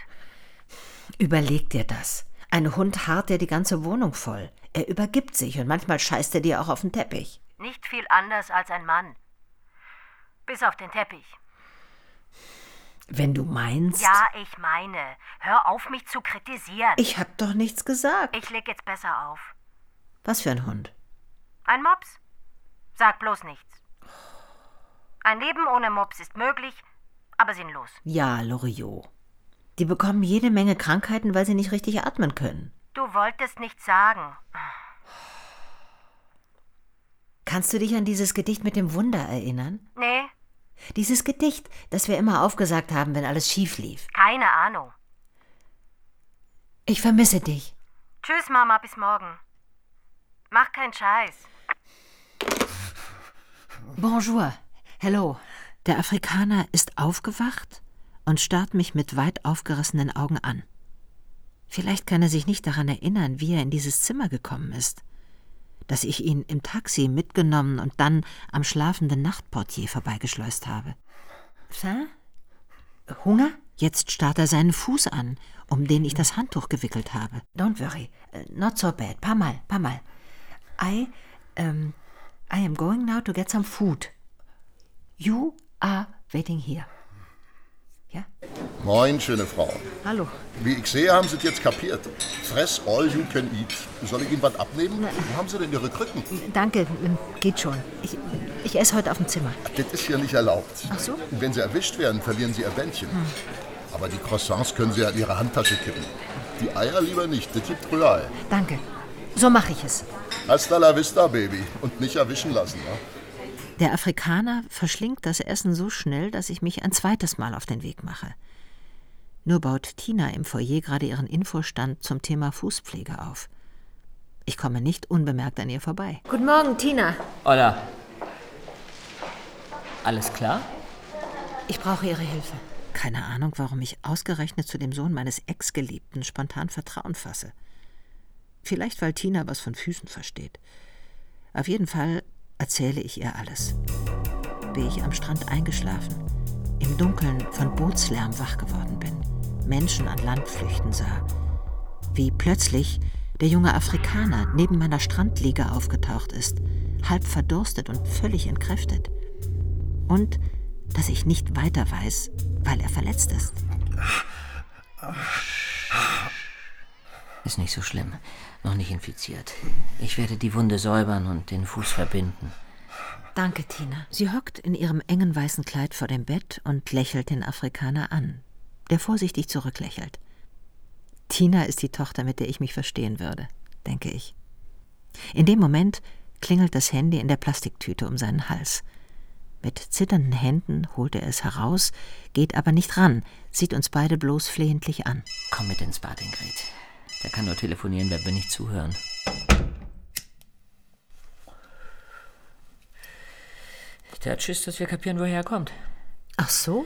Überleg dir das. Ein Hund harrt dir die ganze Wohnung voll. Er übergibt sich und manchmal scheißt er dir auch auf den Teppich. Nicht viel anders als ein Mann. Bis auf den Teppich. Wenn du meinst. Ja, ich meine. Hör auf, mich zu kritisieren. Ich hab doch nichts gesagt. Ich leg jetzt besser auf. Was für ein Hund? Ein Mops? Sag bloß nichts. Ein Leben ohne Mops ist möglich, aber sinnlos. Ja, Loriot. Die bekommen jede Menge Krankheiten, weil sie nicht richtig atmen können. Du wolltest nichts sagen. Kannst du dich an dieses Gedicht mit dem Wunder erinnern? Nee, Dieses Gedicht, das wir immer aufgesagt haben, wenn alles schief lief. keine Ahnung. Ich vermisse dich. Tschüss, Mama, bis morgen. Mach keinen Scheiß. Bonjour. Hello. Der Afrikaner ist aufgewacht und starrt mich mit weit aufgerissenen Augen an. Vielleicht kann er sich nicht daran erinnern, wie er in dieses Zimmer gekommen ist. Dass ich ihn im Taxi mitgenommen und dann am schlafenden Nachtportier vorbeigeschleust habe. Faim? Hunger? Jetzt starrt er seinen Fuß an, um den ich das Handtuch gewickelt habe. Don't worry. Not so bad. Paar Mal, paar Mal. I, um, I am going now to get some food. You are waiting here. Moin, schöne Frau. Hallo. Wie ich sehe, haben Sie es jetzt kapiert. Fress all you can eat. Soll ich Ihnen was abnehmen? Wo haben Sie denn Ihre Krücken? Danke, ähm, geht schon. Ich, ich esse heute auf dem Zimmer. Das ist hier nicht erlaubt. Ach so? Wenn Sie erwischt werden, verlieren Sie Ihr Bändchen. Aber die Croissants können Sie ja in Ihre Handtasche kippen. Die Eier lieber nicht, das gibt Royal. Danke. So mache ich es. Hasta la vista, Baby. Und nicht erwischen lassen, ne? Der Afrikaner verschlingt das Essen so schnell, dass ich mich ein zweites Mal auf den Weg mache. Nur baut Tina im Foyer gerade ihren Infostand zum Thema Fußpflege auf. Ich komme nicht unbemerkt an ihr vorbei. Guten Morgen, Tina. Hola. Alles klar? Ich brauche Ihre Hilfe. Keine Ahnung, warum ich ausgerechnet zu dem Sohn meines Ex-Geliebten spontan Vertrauen fasse. Vielleicht, weil Tina was von Füßen versteht. Auf jeden Fall erzähle ich ihr alles. Wie ich am Strand eingeschlafen, im Dunkeln von Bootslärm wach geworden bin, Menschen an Land flüchten sah. Wie plötzlich der junge Afrikaner neben meiner Strandliege aufgetaucht ist, halb verdurstet und völlig entkräftet. Und dass ich nicht weiter weiß, weil er verletzt ist. Ist nicht so schlimm. Noch nicht infiziert. Ich werde die Wunde säubern und den Fuß verbinden. Danke, Tina. Sie hockt in ihrem engen weißen Kleid vor dem Bett und lächelt den Afrikaner an, der vorsichtig zurücklächelt. Tina ist die Tochter, mit der ich mich verstehen würde, denke ich. In dem Moment klingelt das Handy in der Plastiktüte um seinen Hals. Mit zitternden Händen holt er es heraus, geht aber nicht ran, sieht uns beide bloß flehentlich an. Komm mit ins Bad, Ingrid. Der kann nur telefonieren, wenn wir nicht zuhören. Der hat Schiss, dass wir kapieren, woher er kommt. Ach so?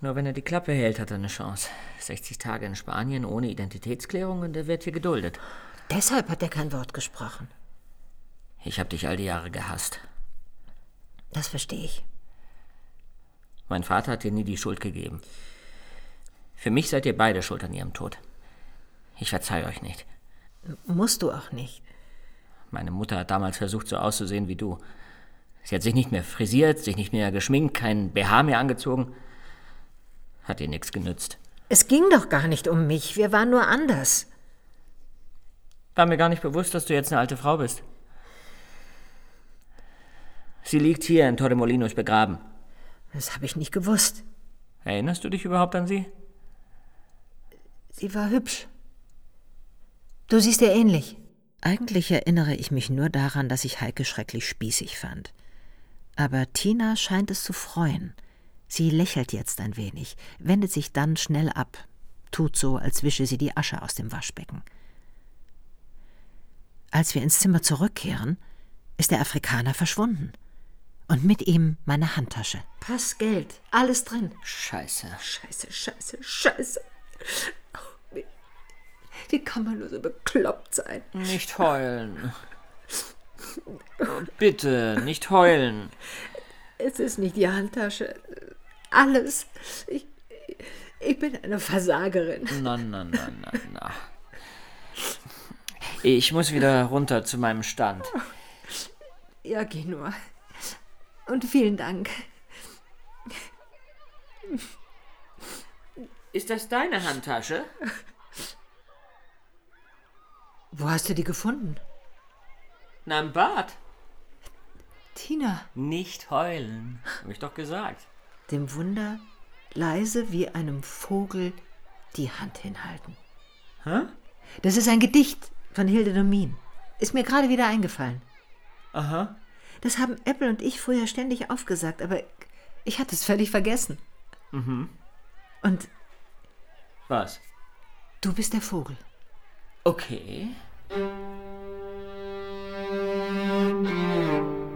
Nur wenn er die Klappe hält, hat er eine Chance. 60 Tage in Spanien ohne Identitätsklärung und er wird hier geduldet. Deshalb hat er kein Wort gesprochen. Ich habe dich all die Jahre gehasst. Das verstehe ich. Mein Vater hat dir nie die Schuld gegeben. Für mich seid ihr beide schuld an ihrem Tod. Ich verzeih euch nicht. Musst du auch nicht. Meine Mutter hat damals versucht, so auszusehen wie du. Sie hat sich nicht mehr frisiert, sich nicht mehr geschminkt, kein BH mehr angezogen. Hat ihr nichts genützt. Es ging doch gar nicht um mich, wir waren nur anders. War mir gar nicht bewusst, dass du jetzt eine alte Frau bist. Sie liegt hier in Torremolinos begraben. Das habe ich nicht gewusst. Erinnerst du dich überhaupt an sie? Sie war hübsch. Du siehst ihr ähnlich. Eigentlich erinnere ich mich nur daran, dass ich Heike schrecklich spießig fand. Aber Tina scheint es zu freuen. Sie lächelt jetzt ein wenig, wendet sich dann schnell ab, tut so, als wische sie die Asche aus dem Waschbecken. Als wir ins Zimmer zurückkehren, ist der Afrikaner verschwunden. Und mit ihm meine Handtasche. Pass Geld, alles drin. Scheiße. Scheiße, scheiße, scheiße. Wie, kann man nur so bekloppt sein? Nicht heulen. Bitte, nicht heulen. Es ist nicht die Handtasche. Alles. Ich, ich bin eine Versagerin. Na, na, na, na, na. Ich muss wieder runter zu meinem Stand. Ja, geh nur. Und vielen Dank. Ist das deine Handtasche? Wo hast du die gefunden? Na, im Bad. Tina. Nicht heulen. Hab ich doch gesagt. Dem Wunder leise wie einem Vogel die Hand hinhalten. Hä? Das ist ein Gedicht von Hilde Domin. Ist mir gerade wieder eingefallen. Aha. Das haben Apple und ich früher ständig aufgesagt, aber ich hatte es völlig vergessen. Mhm. Und Was? du bist der Vogel. Okay.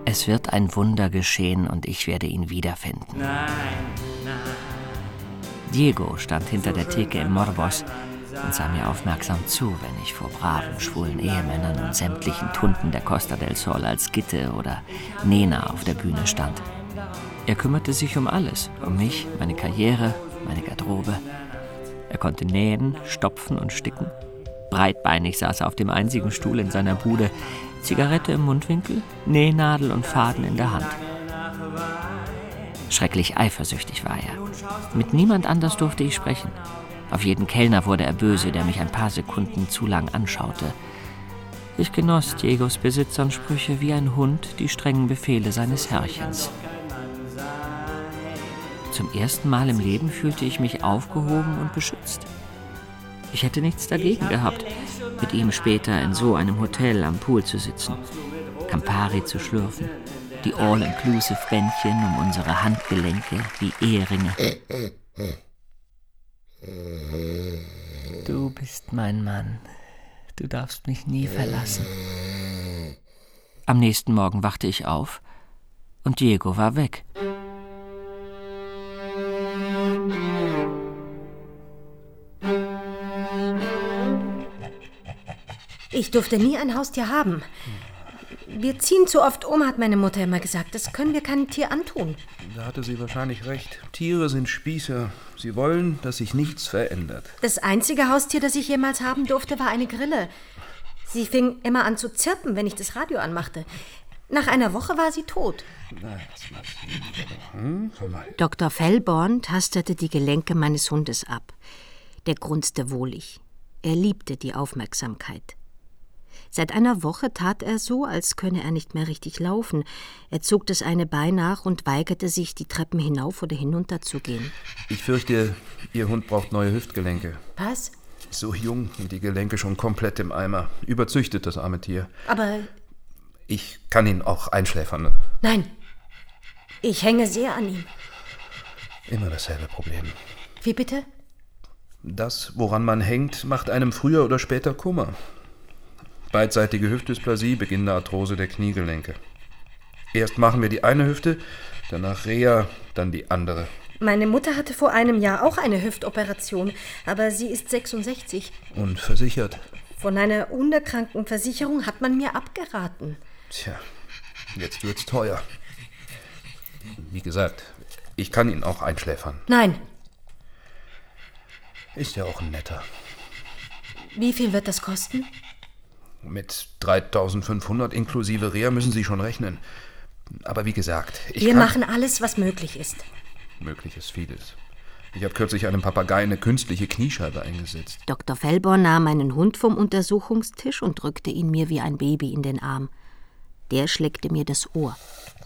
Es wird ein Wunder geschehen und ich werde ihn wiederfinden. Nein, nein. Diego stand hinter der Theke im Morbos und sah mir aufmerksam zu, wenn ich vor braven, schwulen Ehemännern und sämtlichen Tunden der Costa del Sol als Gitte oder Nena auf der Bühne stand. Er kümmerte sich um alles, um mich, meine Karriere, meine Garderobe. Er konnte nähen, stopfen und sticken. Breitbeinig saß er auf dem einzigen Stuhl in seiner Bude, Zigarette im Mundwinkel, Nähnadel und Faden in der Hand. Schrecklich eifersüchtig war er. Mit niemand anders durfte ich sprechen. Auf jeden Kellner wurde er böse, der mich ein paar Sekunden zu lang anschaute. Ich genoss Diegos Besitzansprüche wie ein Hund die strengen Befehle seines Herrchens. Zum ersten Mal im Leben fühlte ich mich aufgehoben und beschützt. Ich hätte nichts dagegen gehabt, mit ihm später in so einem Hotel am Pool zu sitzen, Campari zu schlürfen, die All-Inclusive-Bändchen um unsere Handgelenke wie Eheringe. Du bist mein Mann. Du darfst mich nie verlassen. Am nächsten Morgen wachte ich auf und Diego war weg. Ich durfte nie ein Haustier haben. Wir ziehen zu oft um, hat meine Mutter immer gesagt. Das können wir keinem Tier antun. Da hatte sie wahrscheinlich recht. Tiere sind Spießer. Sie wollen, dass sich nichts verändert. Das einzige Haustier, das ich jemals haben durfte, war eine Grille. Sie fing immer an zu zirpen, wenn ich das Radio anmachte. Nach einer Woche war sie tot. Hm? Dr. Fellborn tastete die Gelenke meines Hundes ab. Der grunzte wohlig. Er liebte die Aufmerksamkeit. Seit einer Woche tat er so, als könne er nicht mehr richtig laufen. Er zog das eine Bein nach und weigerte sich, die Treppen hinauf oder hinunter zu gehen. Ich fürchte, Ihr Hund braucht neue Hüftgelenke. Was? So jung und die Gelenke schon komplett im Eimer. Überzüchtet das arme Tier. Aber Ich kann ihn auch einschläfern. nein. Ich hänge sehr an ihm. Immer dasselbe Problem. Wie bitte? Das, woran man hängt, macht einem früher oder später Kummer. Beidseitige Hüftdysplasie, beginnende Arthrose der Kniegelenke. Erst machen wir die eine Hüfte, danach Reha, dann die andere. Meine Mutter hatte vor einem Jahr auch eine Hüftoperation, aber sie ist 66. Und versichert. Von einer Unterkrankenversicherung hat man mir abgeraten. Tja, jetzt wird's teuer. Wie gesagt, ich kann ihn auch einschläfern. Nein. Ist ja auch ein netter. Wie viel wird das kosten? Mit 3500 inklusive Reha müssen Sie schon rechnen. Aber wie gesagt, ich Wir kann... machen alles, was möglich ist. Möglich ist vieles. Ich habe kürzlich einem Papagei eine künstliche Kniescheibe eingesetzt. Dr. Fellborn nahm meinen Hund vom Untersuchungstisch und drückte ihn mir wie ein Baby in den Arm. Der schleckte mir das Ohr.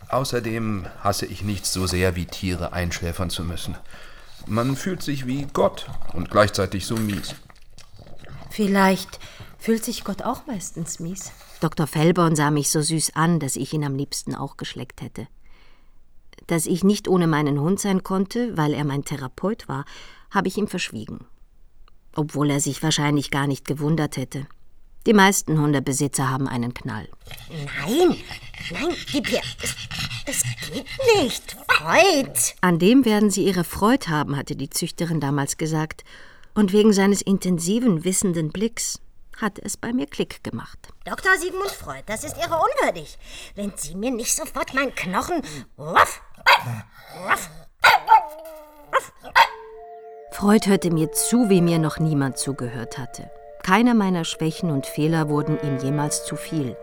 Außerdem hasse ich nichts so sehr, wie Tiere einschläfern zu müssen. Man fühlt sich wie Gott und gleichzeitig so mies. Vielleicht fühlt sich Gott auch meistens mies. Dr. Fellborn sah mich so süß an, dass ich ihn am liebsten auch geschleckt hätte. Dass ich nicht ohne meinen Hund sein konnte, weil er mein Therapeut war, habe ich ihm verschwiegen. Obwohl er sich wahrscheinlich gar nicht gewundert hätte. Die meisten Hundebesitzer haben einen Knall. Nein, nein, gib her. Es, es geht nicht. Freud. An dem werden Sie Ihre Freude haben, hatte die Züchterin damals gesagt. Und wegen seines intensiven, wissenden Blicks hat es bei mir Klick gemacht. Dr. Sigmund Freud, das ist Ihre unwürdig. Wenn Sie mir nicht sofort meinen Knochen... Ruff, ruff, Freud hörte mir zu, wie mir noch niemand zugehört hatte. Keiner meiner Schwächen und Fehler wurden ihm jemals zu viel.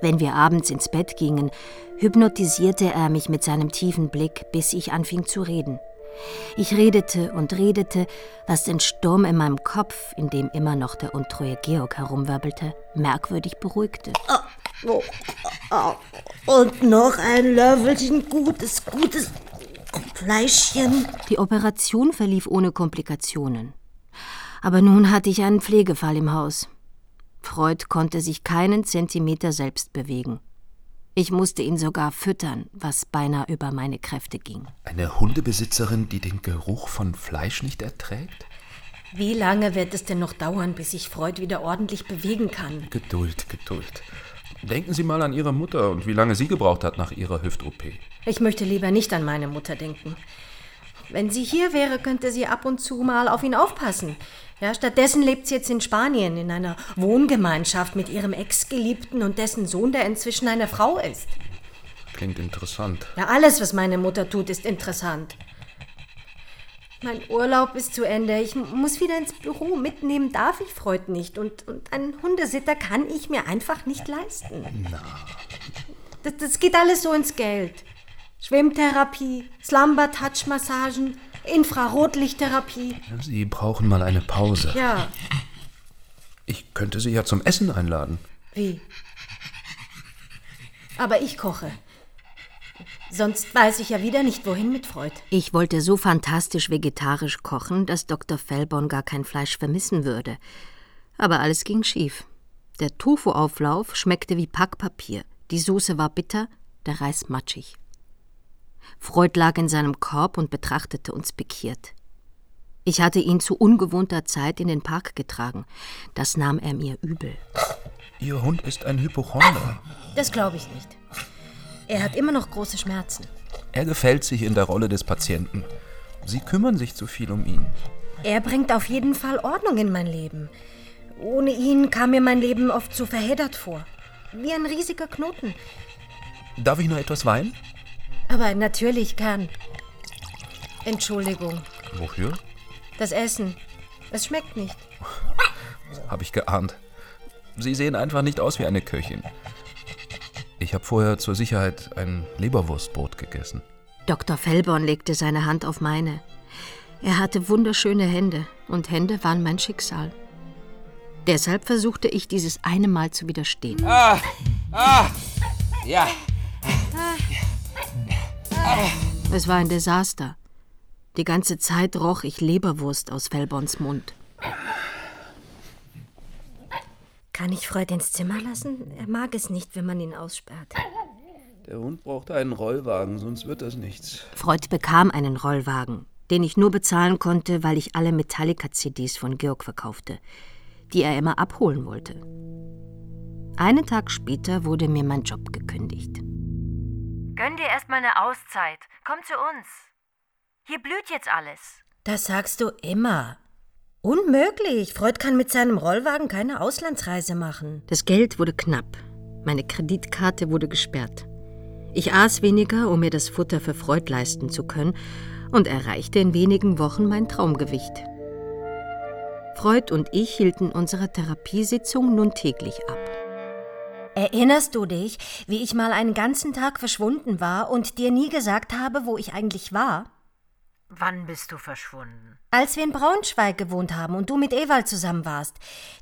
Wenn wir abends ins Bett gingen, hypnotisierte er mich mit seinem tiefen Blick, bis ich anfing zu reden. Ich redete und redete, was den Sturm in meinem Kopf, in dem immer noch der untreue Georg herumwirbelte, merkwürdig beruhigte. Oh, oh, und noch ein Löffelchen gutes, gutes Fleischchen. Die Operation verlief ohne Komplikationen. Aber nun hatte ich einen Pflegefall im Haus. Freud konnte sich keinen Zentimeter selbst bewegen. Ich musste ihn sogar füttern, was beinahe über meine Kräfte ging. Eine Hundebesitzerin, die den Geruch von Fleisch nicht erträgt? Wie lange wird es denn noch dauern, bis sich Freud wieder ordentlich bewegen kann? Geduld, Geduld. Denken Sie mal an Ihre Mutter und wie lange sie gebraucht hat nach ihrer Hüft-OP. Ich möchte lieber nicht an meine Mutter denken. Wenn sie hier wäre, könnte sie ab und zu mal auf ihn aufpassen. Ja, stattdessen lebt sie jetzt in Spanien in einer Wohngemeinschaft mit ihrem Ex-Geliebten und dessen Sohn, der inzwischen eine Frau ist. Klingt interessant. Ja, alles, was meine Mutter tut, ist interessant. Mein Urlaub ist zu Ende. Ich muss wieder ins Büro. Mitnehmen darf ich Freud nicht. Und, und einen Hundesitter kann ich mir einfach nicht leisten. Na. Das, das geht alles so ins Geld. Schwimmtherapie, Slumber-Touch-Massagen, Infrarotlichttherapie. Sie brauchen mal eine Pause. Ja. Ich könnte Sie ja zum Essen einladen. Wie? Aber ich koche. Sonst weiß ich ja wieder nicht, wohin mit Freud. Ich wollte so fantastisch vegetarisch kochen, dass Dr. Fellborn gar kein Fleisch vermissen würde. Aber alles ging schief. Der Tofu-Auflauf schmeckte wie Packpapier, die Soße war bitter, der Reis matschig. Freud lag in seinem Korb und betrachtete uns pikiert. Ich hatte ihn zu ungewohnter Zeit in den Park getragen. Das nahm er mir übel. Ihr Hund ist ein Hypochonder. Das glaube ich nicht. Er hat immer noch große Schmerzen. Er gefällt sich in der Rolle des Patienten. Sie kümmern sich zu viel um ihn. Er bringt auf jeden Fall Ordnung in mein Leben. Ohne ihn kam mir mein Leben oft so verheddert vor. Wie ein riesiger Knoten. Darf ich noch etwas Wein? Aber natürlich kann. Entschuldigung. Wofür? Das Essen. Es schmeckt nicht. Hab ich geahnt. Sie sehen einfach nicht aus wie eine Köchin. Ich habe vorher zur Sicherheit ein Leberwurstbrot gegessen. Dr. Fellborn legte seine Hand auf meine. Er hatte wunderschöne Hände und Hände waren mein Schicksal. Deshalb versuchte ich, dieses eine Mal zu widerstehen. Ah, ah, ja. Es war ein Desaster. Die ganze Zeit roch ich Leberwurst aus Fellborns Mund. Kann ich Freud ins Zimmer lassen? Er mag es nicht, wenn man ihn aussperrt. Der Hund braucht einen Rollwagen, sonst wird das nichts. Freud bekam einen Rollwagen, den ich nur bezahlen konnte, weil ich alle Metallica-CDs von Georg verkaufte, die er immer abholen wollte. Einen Tag später wurde mir mein Job gekündigt. Gönn dir erstmal eine Auszeit. Komm zu uns. Hier blüht jetzt alles. Das sagst du immer. Unmöglich. Freud kann mit seinem Rollwagen keine Auslandsreise machen. Das Geld wurde knapp. Meine Kreditkarte wurde gesperrt. Ich aß weniger, um mir das Futter für Freud leisten zu können, und erreichte in wenigen Wochen mein Traumgewicht. Freud und ich hielten unsere Therapiesitzung nun täglich ab. Erinnerst du dich, wie ich mal einen ganzen Tag verschwunden war und dir nie gesagt habe, wo ich eigentlich war? Wann bist du verschwunden? Als wir in Braunschweig gewohnt haben und du mit Ewald zusammen warst.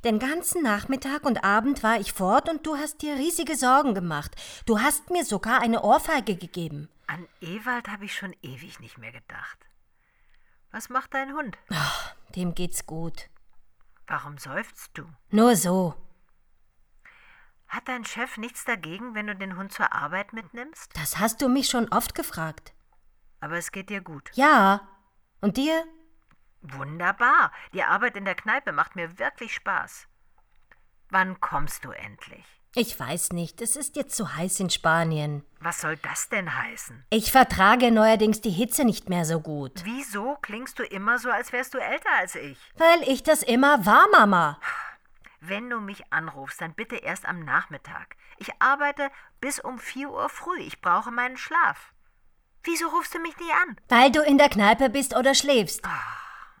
Den ganzen Nachmittag und Abend war ich fort und du hast dir riesige Sorgen gemacht. Du hast mir sogar eine Ohrfeige gegeben. An Ewald habe ich schon ewig nicht mehr gedacht. Was macht dein Hund? Ach, dem geht's gut. Warum seufzt du? Nur so. Hat dein Chef nichts dagegen, wenn du den Hund zur Arbeit mitnimmst? Das hast du mich schon oft gefragt. Aber es geht dir gut. Ja. Und dir? Wunderbar. Die Arbeit in der Kneipe macht mir wirklich Spaß. Wann kommst du endlich? Ich weiß nicht. Es ist jetzt zu heiß in Spanien. Was soll das denn heißen? Ich vertrage neuerdings die Hitze nicht mehr so gut. Wieso klingst du immer so, als wärst du älter als ich? Weil ich das immer war, Mama. Wenn du mich anrufst, dann bitte erst am Nachmittag. Ich arbeite bis um 4 Uhr früh. Ich brauche meinen Schlaf. Wieso rufst du mich nie an? Weil du in der Kneipe bist oder schläfst.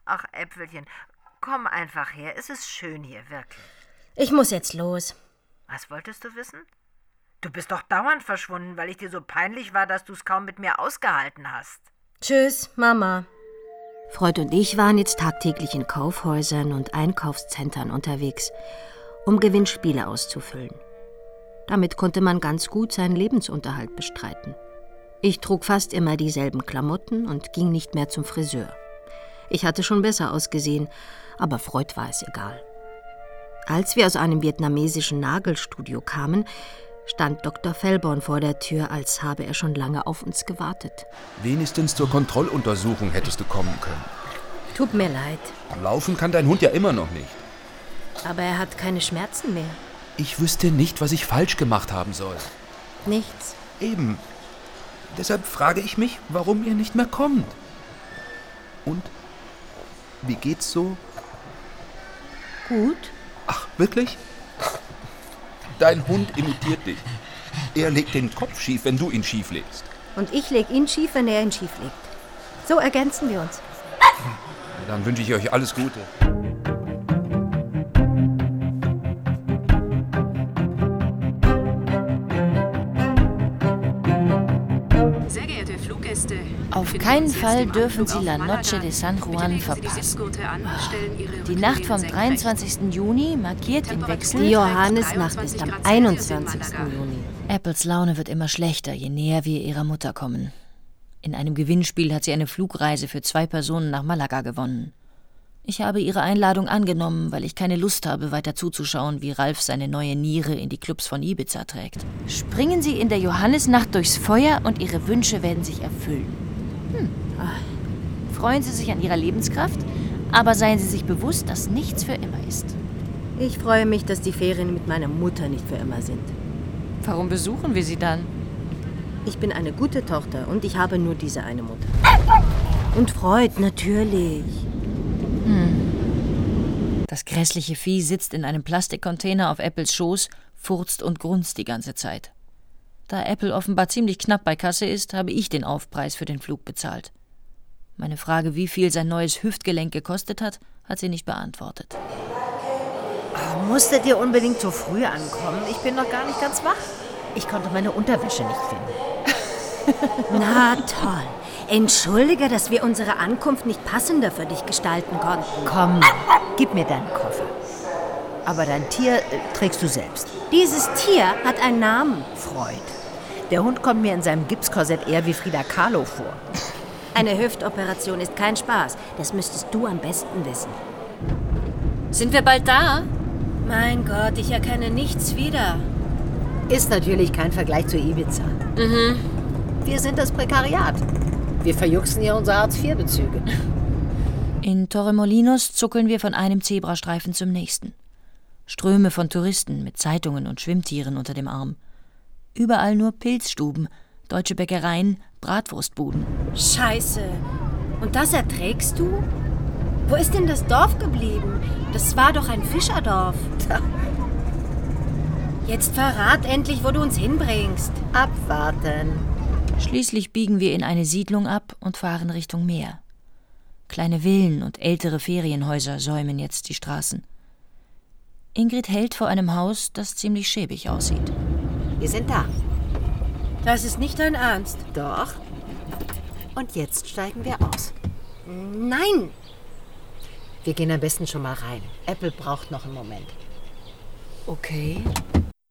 Ach, Äpfelchen, komm einfach her. Es ist schön hier, wirklich. Ich muss jetzt los. Was wolltest du wissen? Du bist doch dauernd verschwunden, weil ich dir so peinlich war, dass du es kaum mit mir ausgehalten hast. Tschüss, Mama. Freud und ich waren jetzt tagtäglich in Kaufhäusern und Einkaufszentren unterwegs, um Gewinnspiele auszufüllen. Damit konnte man ganz gut seinen Lebensunterhalt bestreiten. Ich trug fast immer dieselben Klamotten und ging nicht mehr zum Friseur. Ich hatte schon besser ausgesehen, aber Freud war es egal. Als wir aus einem vietnamesischen Nagelstudio kamen, stand Dr. Fellborn vor der Tür, als habe er schon lange auf uns gewartet. Wenigstens zur Kontrolluntersuchung hättest du kommen können. Tut mir leid, Laufen kann dein Hund ja immer noch nicht. aber er hat keine Schmerzen mehr. Ich wüsste nicht, was ich falsch gemacht haben soll. Nichts. Eben. Deshalb frage ich mich, warum ihr nicht mehr kommt. Und wie geht's so? Gut. Ach, wirklich? Dein Hund imitiert dich. Er legt den Kopf schief, wenn du ihn schief legst. Und ich leg ihn schief, wenn er ihn schief legt. So ergänzen wir uns. Dann wünsche ich euch alles Gute. Sehr geehrte Fluggäste, Auf keinen Fall dürfen Sie La Noche de San Juan verpassen. Die Nacht vom 23. Juni markiert den Wechsel. Die Johannesnacht ist am 21. Juni. Apples Laune wird immer schlechter, je näher wir ihrer Mutter kommen. In einem Gewinnspiel hat sie eine Flugreise für zwei Personen nach Malaga gewonnen. Ich habe ihre Einladung angenommen, weil ich keine Lust habe, weiter zuzuschauen, wie Ralf seine neue Niere in die Clubs von Ibiza trägt. Springen Sie in der Johannisnacht durchs Feuer und Ihre Wünsche werden sich erfüllen. Hm. Ah. Freuen Sie sich an Ihrer Lebenskraft, aber seien Sie sich bewusst, dass nichts für immer ist. Ich freue mich, dass die Ferien mit meiner Mutter nicht für immer sind. Warum besuchen wir sie dann? Ich bin eine gute Tochter und ich habe nur diese eine Mutter. Und Freud, natürlich. Das grässliche Vieh sitzt in einem Plastikcontainer auf Apples Schoß, furzt und grunzt die ganze Zeit. Da Apple offenbar ziemlich knapp bei Kasse ist, habe ich den Aufpreis für den Flug bezahlt. Meine Frage, wie viel sein neues Hüftgelenk gekostet hat, hat sie nicht beantwortet. Musstet ihr unbedingt so früh ankommen? Ich bin noch gar nicht ganz wach. Ich konnte meine Unterwäsche nicht finden. Na toll. Entschuldige, dass wir unsere Ankunft nicht passender für dich gestalten konnten. Komm, gib mir deinen Koffer. Aber dein Tier äh, trägst du selbst. Dieses Tier hat einen Namen. Freud. Der Hund kommt mir in seinem Gipskorsett eher wie Frida Kahlo vor. Eine Hüftoperation ist kein Spaß. Das müsstest du am besten wissen. Sind wir bald da? Mein Gott, ich erkenne nichts wieder. Ist natürlich kein Vergleich zu Ibiza. Mhm. Wir sind das Prekariat. Wir verjuxen ja unsere Hartz-IV-Bezüge. In Torremolinos zuckeln wir von einem Zebrastreifen zum nächsten. Ströme von Touristen mit Zeitungen und Schwimmtieren unter dem Arm. Überall nur Pilzstuben, deutsche Bäckereien, Bratwurstbuden. Scheiße. Und das erträgst du? Wo ist denn das Dorf geblieben? Das war doch ein Fischerdorf. Jetzt verrat endlich, wo du uns hinbringst. Abwarten. Schließlich biegen wir in eine Siedlung ab und fahren Richtung Meer. Kleine Villen und ältere Ferienhäuser säumen jetzt die Straßen. Ingrid hält vor einem Haus, das ziemlich schäbig aussieht. Wir sind da. Das ist nicht dein Ernst. Doch. Und jetzt steigen wir aus. Nein. Wir gehen am besten schon mal rein. Apple braucht noch einen Moment. Okay.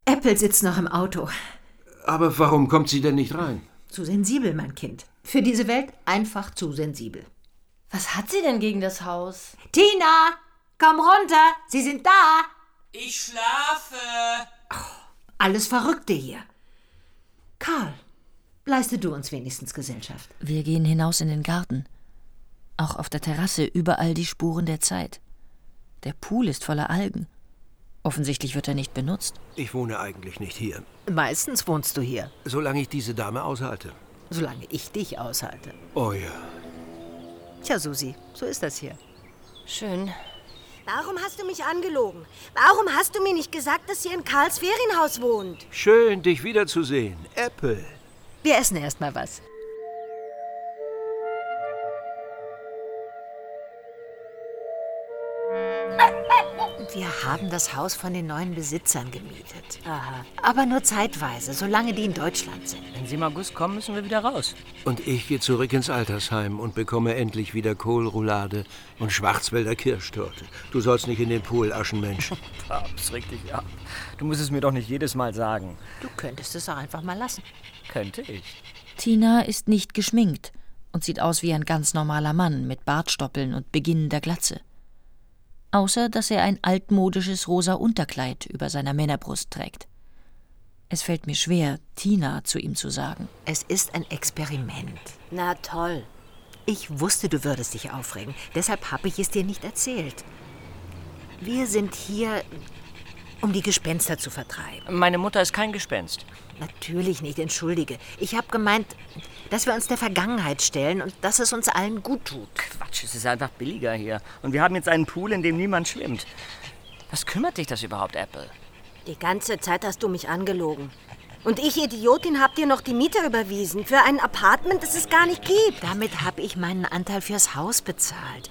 Apple sitzt noch im Auto. Aber warum kommt sie denn nicht rein? Zu sensibel, mein Kind. Für diese Welt einfach zu sensibel. Was hat sie denn gegen das Haus? Tina, komm runter. Sie sind da. Ich schlafe. Alles Verrückte hier. Karl, leiste du uns wenigstens Gesellschaft. Wir gehen hinaus in den Garten. Auch auf der Terrasse überall die Spuren der Zeit. Der Pool ist voller Algen. Offensichtlich wird er nicht benutzt. Ich wohne eigentlich nicht hier. Meistens wohnst du hier, Solange ich diese Dame aushalte. solange ich dich aushalte. Oh ja. Tja, Susi, so ist das hier. Schön. Warum hast du mich angelogen? Warum hast du mir nicht gesagt, dass sie in Karls Ferienhaus wohnt? Schön, dich wiederzusehen. Apple. Wir essen erst mal was. Wir haben das Haus von den neuen Besitzern gemietet. Aha. Aber nur zeitweise, solange die in Deutschland sind. Wenn Sie im August kommen, müssen wir wieder raus. Und ich gehe zurück ins Altersheim und bekomme endlich wieder Kohlroulade und Schwarzwälder Kirschtorte. Du sollst nicht in den Pool, Aschenmensch. Papst, reg dich ab. Du musst es mir doch nicht jedes Mal sagen. Du könntest es auch einfach mal lassen. Könnte ich. Tina ist nicht geschminkt und sieht aus wie ein ganz normaler Mann mit Bartstoppeln und beginnender Glatze. Außer dass er ein altmodisches rosa Unterkleid über seiner Männerbrust trägt. Es fällt mir schwer, Tina zu ihm zu sagen. Es ist ein Experiment. Na toll. Ich wusste, du würdest dich aufregen. Deshalb habe ich es dir nicht erzählt. Wir sind hier, um die Gespenster zu vertreiben. Meine Mutter ist kein Gespenst. Natürlich nicht, entschuldige. Ich habe gemeint, dass wir uns der Vergangenheit stellen und dass es uns allen gut tut. Quatsch, es ist einfach billiger hier. Und wir haben jetzt einen Pool, in dem niemand schwimmt. Was kümmert dich das überhaupt, Apple? Die ganze Zeit hast du mich angelogen. Und ich, Idiotin, hab dir noch die Miete überwiesen für ein Apartment, das es gar nicht gibt. Damit habe ich meinen Anteil fürs Haus bezahlt.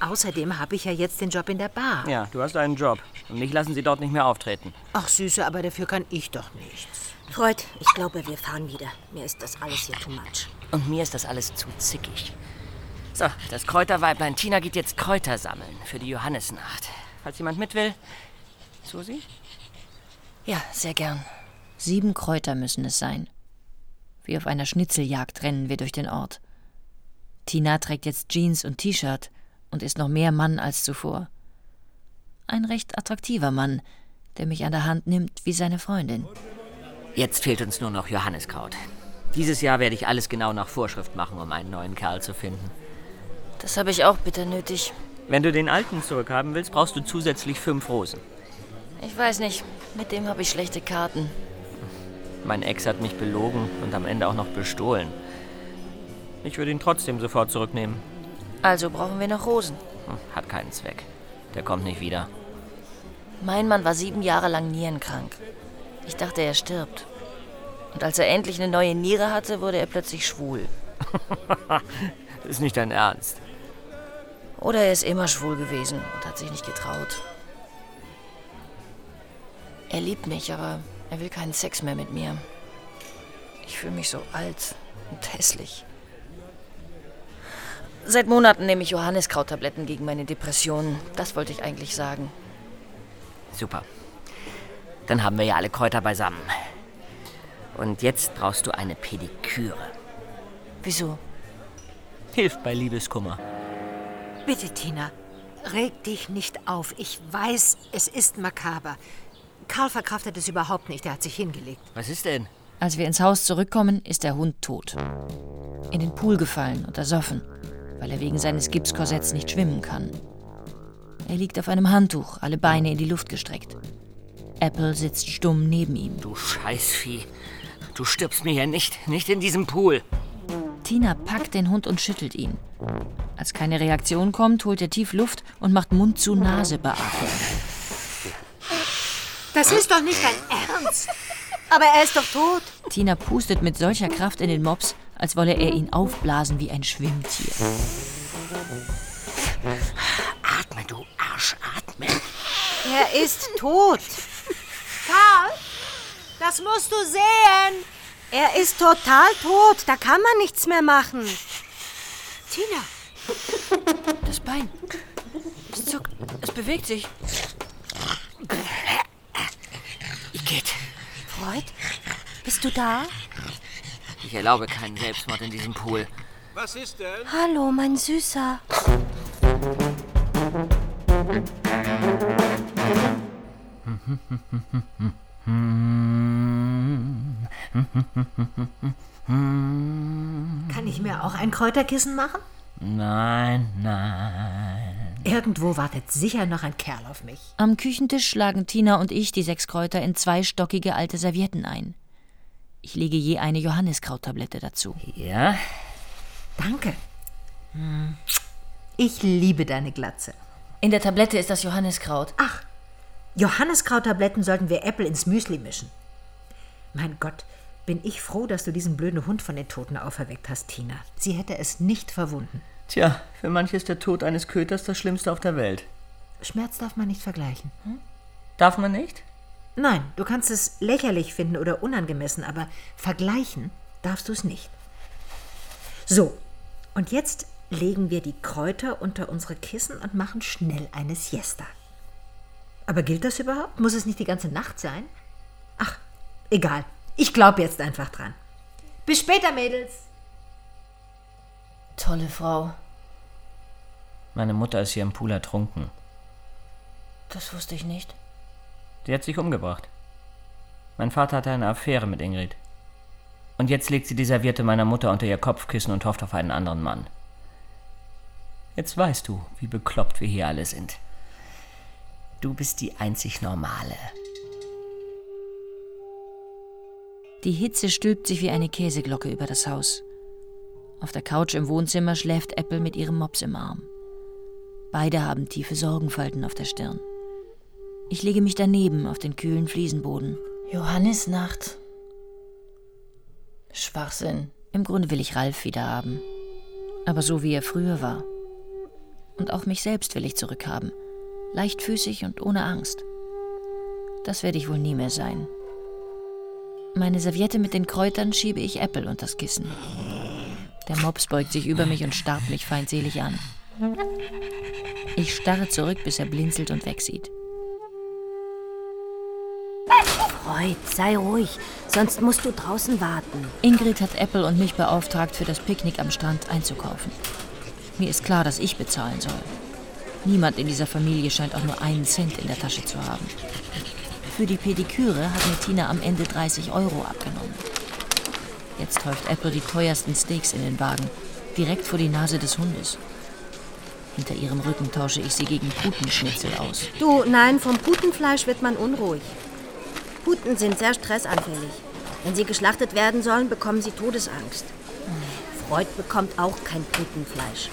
Außerdem habe ich ja jetzt den Job in der Bar. Ja, du hast einen Job. Und mich lassen sie dort nicht mehr auftreten. Ach, Süße, aber dafür kann ich doch nichts. Freud, ich glaube, wir fahren wieder. Mir ist das alles hier too much. Und mir ist das alles zu zickig. So, das Kräuterweiblein Tina geht jetzt Kräuter sammeln für die Johannisnacht. Falls jemand mit will. Susi? Ja, sehr gern. Sieben Kräuter müssen es sein. Wie auf einer Schnitzeljagd rennen wir durch den Ort. Tina trägt jetzt Jeans und T-Shirt und ist noch mehr Mann als zuvor. Ein recht attraktiver Mann, der mich an der Hand nimmt wie seine Freundin. Jetzt fehlt uns nur noch Johanniskraut. Dieses Jahr werde ich alles genau nach Vorschrift machen, um einen neuen Kerl zu finden. Das habe ich auch bitter nötig. Wenn du den alten zurückhaben willst, brauchst du zusätzlich fünf Rosen. Ich weiß nicht, mit dem habe ich schlechte Karten. Mein Ex hat mich belogen und am Ende auch noch bestohlen. Ich würde ihn trotzdem sofort zurücknehmen. Also brauchen wir noch Rosen. Hm, Hat keinen Zweck. Der kommt nicht wieder. Mein Mann war sieben Jahre lang nierenkrank. Ich dachte, er stirbt. Und als er endlich eine neue Niere hatte, wurde er plötzlich schwul. das ist nicht dein Ernst. Oder er ist immer schwul gewesen und hat sich nicht getraut. Er liebt mich, aber er will keinen Sex mehr mit mir. Ich fühle mich so alt und hässlich. Seit Monaten nehme ich Johanniskrauttabletten gegen meine Depressionen. Das wollte ich eigentlich sagen. Super. Dann haben wir ja alle Kräuter beisammen. Und jetzt brauchst du eine Pediküre. Wieso? Hilft bei Liebeskummer. Bitte, Tina, reg dich nicht auf. Ich weiß, es ist makaber. Karl verkraftet es überhaupt nicht. Er hat sich hingelegt. Was ist denn? Als wir ins Haus zurückkommen, ist der Hund tot. In den Pool gefallen und ersoffen, weil er wegen seines Gipskorsetts nicht schwimmen kann. Er liegt auf einem Handtuch, alle Beine in die Luft gestreckt. Apple sitzt stumm neben ihm. Du Scheißvieh. Du stirbst mir hier nicht. Nicht in diesem Pool. Tina packt den Hund und schüttelt ihn. Als keine Reaktion kommt, holt er tief Luft und macht Mund-zu-Nase-Beatmung. Das ist doch nicht dein Ernst. Aber er ist doch tot. Tina pustet mit solcher Kraft in den Mops, als wolle er ihn aufblasen wie ein Schwimmtier. Atme, du Arsch, atme. Er ist tot. Das musst du sehen. Er ist total tot. Da kann man nichts mehr machen. Tina. Das Bein. Es zuckt. Es bewegt sich. Igitt. Freud, bist du da? Ich erlaube keinen Selbstmord in diesem Pool. Was ist denn? Hallo, mein Süßer. Kann ich mir auch ein Kräuterkissen machen? Nein, nein. Irgendwo wartet sicher noch ein Kerl auf mich. Am Küchentisch schlagen Tina und ich die sechs Kräuter in zwei stockige alte Servietten ein. Ich lege je eine Johanniskrauttablette dazu. Ja? Danke. Hm. Ich liebe deine Glatze. In der Tablette ist das Johanniskraut. Ach, Johanniskrauttabletten sollten wir Apple ins Müsli mischen. Mein Gott, bin ich froh, dass du diesen blöden Hund von den Toten auferweckt hast, Tina. Sie hätte es nicht verwunden. Tja, für manche ist der Tod eines Köters das Schlimmste auf der Welt. Schmerz darf man nicht vergleichen. Hm? Darf man nicht? Nein, du kannst es lächerlich finden oder unangemessen, aber vergleichen darfst du es nicht. So, und jetzt legen wir die Kräuter unter unsere Kissen und machen schnell eine Siesta. Aber gilt das überhaupt? Muss es nicht die ganze Nacht sein? Ach, egal. Ich glaube jetzt einfach dran. Bis später, Mädels. Tolle Frau. Meine Mutter ist hier im Pool ertrunken. Das wusste ich nicht. Sie hat sich umgebracht. Mein Vater hatte eine Affäre mit Ingrid. Und jetzt legt sie die Serviette meiner Mutter unter ihr Kopfkissen und hofft auf einen anderen Mann. Jetzt weißt du, wie bekloppt wir hier alle sind. Du bist die einzig Normale. Die Hitze stülpt sich wie eine Käseglocke über das Haus. Auf der Couch im Wohnzimmer schläft Apple mit ihrem Mops im Arm. Beide haben tiefe Sorgenfalten auf der Stirn. Ich lege mich daneben auf den kühlen Fliesenboden. Johannisnacht. Schwachsinn. Im Grunde will ich Ralf wieder haben. Aber so wie er früher war. Und auch mich selbst will ich zurückhaben. Leichtfüßig und ohne Angst. Das werde ich wohl nie mehr sein. Meine Serviette mit den Kräutern schiebe ich Apple unter das Kissen. Der Mops beugt sich über mich und starrt mich feindselig an. Ich starre zurück, bis er blinzelt und wegsieht. Freud, sei ruhig, sonst musst du draußen warten. Ingrid hat Apple und mich beauftragt, für das Picknick am Strand einzukaufen. Mir ist klar, dass ich bezahlen soll. Niemand in dieser Familie scheint auch nur einen Cent in der Tasche zu haben. Für die Pediküre hat mir Tina am Ende 30 Euro abgenommen. Jetzt häuft Apple die teuersten Steaks in den Wagen, direkt vor die Nase des Hundes. Hinter ihrem Rücken tausche ich sie gegen Putenschnitzel aus. Du, nein, vom Putenfleisch wird man unruhig. Puten sind sehr stressanfällig. Wenn sie geschlachtet werden sollen, bekommen sie Todesangst. Freud bekommt auch kein Putenfleisch.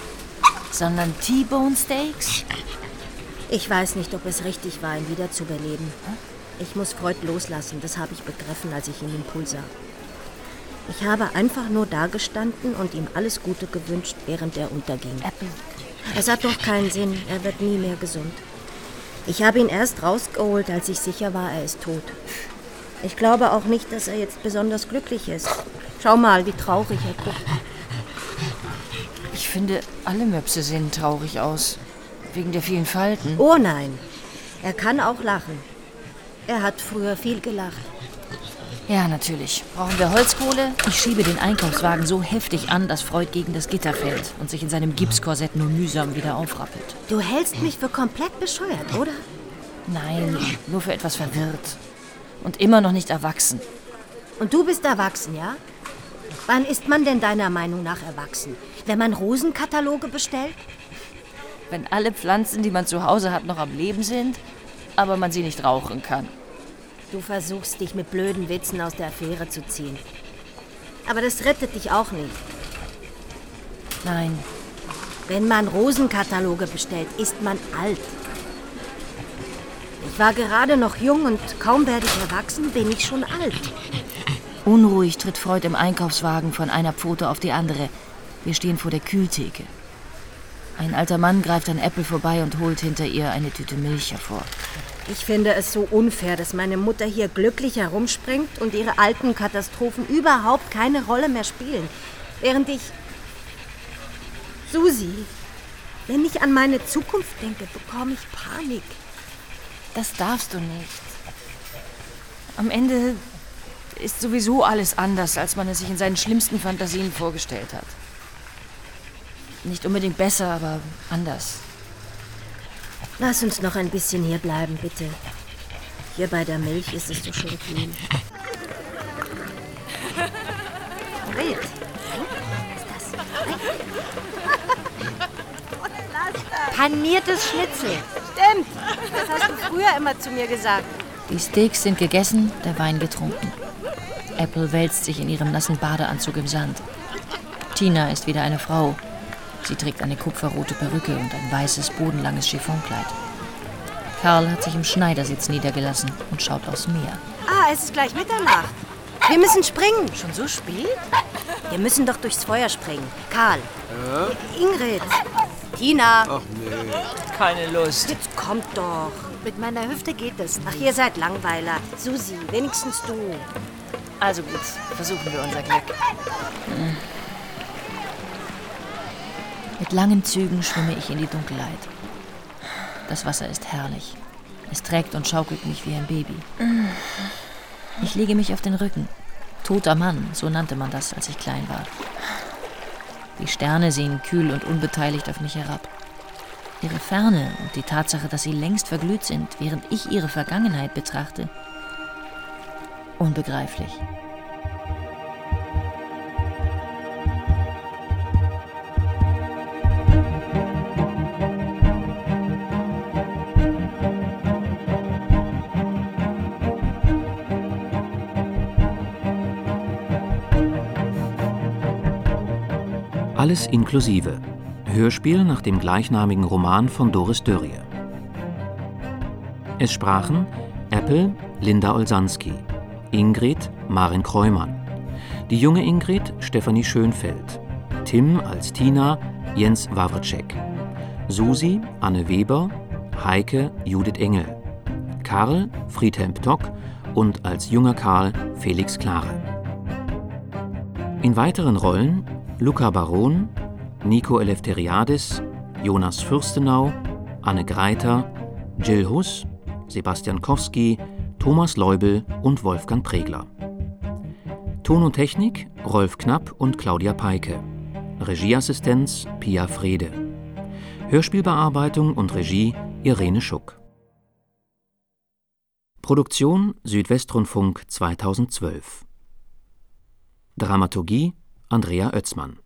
Sondern T-Bone Steaks? Ich weiß nicht, ob es richtig war, ihn wiederzubeleben. Ich muss Freud loslassen, das habe ich begriffen, als ich ihn im Pool sah. Ich habe einfach nur dagestanden und ihm alles Gute gewünscht, während er unterging. Apple. Es hat doch keinen Sinn, er wird nie mehr gesund. Ich habe ihn erst rausgeholt, als ich sicher war, er ist tot. Ich glaube auch nicht, dass er jetzt besonders glücklich ist. Schau mal, wie traurig er guckt. Ich finde, alle Möpse sehen traurig aus. Wegen der vielen Falten. Oh nein, er kann auch lachen. Er hat früher viel gelacht. Ja, natürlich. Brauchen wir Holzkohle? Ich schiebe den Einkaufswagen so heftig an, dass Freud gegen das Gitter fällt und sich in seinem Gipskorsett nur mühsam wieder aufrappelt. Du hältst mich für komplett bescheuert, oder? Nein, nur für etwas verwirrt. Und immer noch nicht erwachsen. Und du bist erwachsen, ja? Wann ist man denn deiner Meinung nach erwachsen? Wenn man Rosenkataloge bestellt? Wenn alle Pflanzen, die man zu Hause hat, noch am Leben sind, aber man sie nicht rauchen kann. Du versuchst dich mit blöden Witzen aus der Affäre zu ziehen. Aber das rettet dich auch nicht. Nein. Wenn man Rosenkataloge bestellt, ist man alt. Ich war gerade noch jung und kaum werde ich erwachsen, bin ich schon alt. Unruhig tritt Freud im Einkaufswagen von einer Pfote auf die andere. Wir stehen vor der Kühltheke. Ein alter Mann greift an Apple vorbei und holt hinter ihr eine Tüte Milch hervor. Ich finde es so unfair, dass meine Mutter hier glücklich herumspringt und ihre alten Katastrophen überhaupt keine Rolle mehr spielen. Während ich. Susi, wenn ich an meine Zukunft denke, bekomme ich Panik. Das darfst du nicht. Am Ende ist sowieso alles anders, als man es sich in seinen schlimmsten Fantasien vorgestellt hat. Nicht unbedingt besser, aber anders. Lass uns noch ein bisschen hier bleiben, bitte. Hier bei der Milch ist es so schön kühl. Red. Was ist das? Paniertes Schnitzel. Stimmt. Das hast du früher immer zu mir gesagt. Die Steaks sind gegessen, der Wein getrunken. Apple wälzt sich in ihrem nassen Badeanzug im Sand. Tina ist wieder eine Frau. Sie trägt eine kupferrote Perücke und ein weißes, bodenlanges Chiffonkleid. Karl hat sich im Schneidersitz niedergelassen und schaut aufs Meer. Ah, es ist gleich Mitternacht. Wir müssen springen. Schon so spät? Wir müssen doch durchs Feuer springen. Karl. Ja? Ingrid. Tina. Ach nee. Keine Lust. Jetzt kommt doch. Mit meiner Hüfte geht es. Ach, ihr seid Langweiler. Susi, wenigstens du. Also gut, versuchen wir unser Glück. Hm. Langen Zügen schwimme ich in die Dunkelheit. Das Wasser ist herrlich. Es trägt und schaukelt mich wie ein Baby. Ich lege mich auf den Rücken. Toter Mann, so nannte man das, als ich klein war. Die Sterne sehen kühl und unbeteiligt auf mich herab. Ihre Ferne und die Tatsache, dass sie längst verglüht sind, während ich ihre Vergangenheit betrachte. Unbegreiflich. Alles inklusive. Hörspiel nach dem gleichnamigen Roman von Doris Dörrie. Es sprachen Apple Linda Olsanski, Ingrid Marin Kreumann, die junge Ingrid Stefanie Schönfeld, Tim als Tina Jens Wawrczyk, Susi Anne Weber, Heike Judith Engel, Karl Friedhelm Ptock und als junger Karl Felix Klare. In weiteren Rollen Luca Baron, Nico Eleftheriadis, Jonas Fürstenau, Anne Greiter, Jill Huss, Sebastian Kowski, Thomas Leubel und Wolfgang Pregler. Ton und Technik Rolf Knapp und Claudia Peike. Regieassistenz Pia Frede. Hörspielbearbeitung und Regie Irene Schuck. Produktion Südwestrundfunk 2012. Dramaturgie Andrea Oetzmann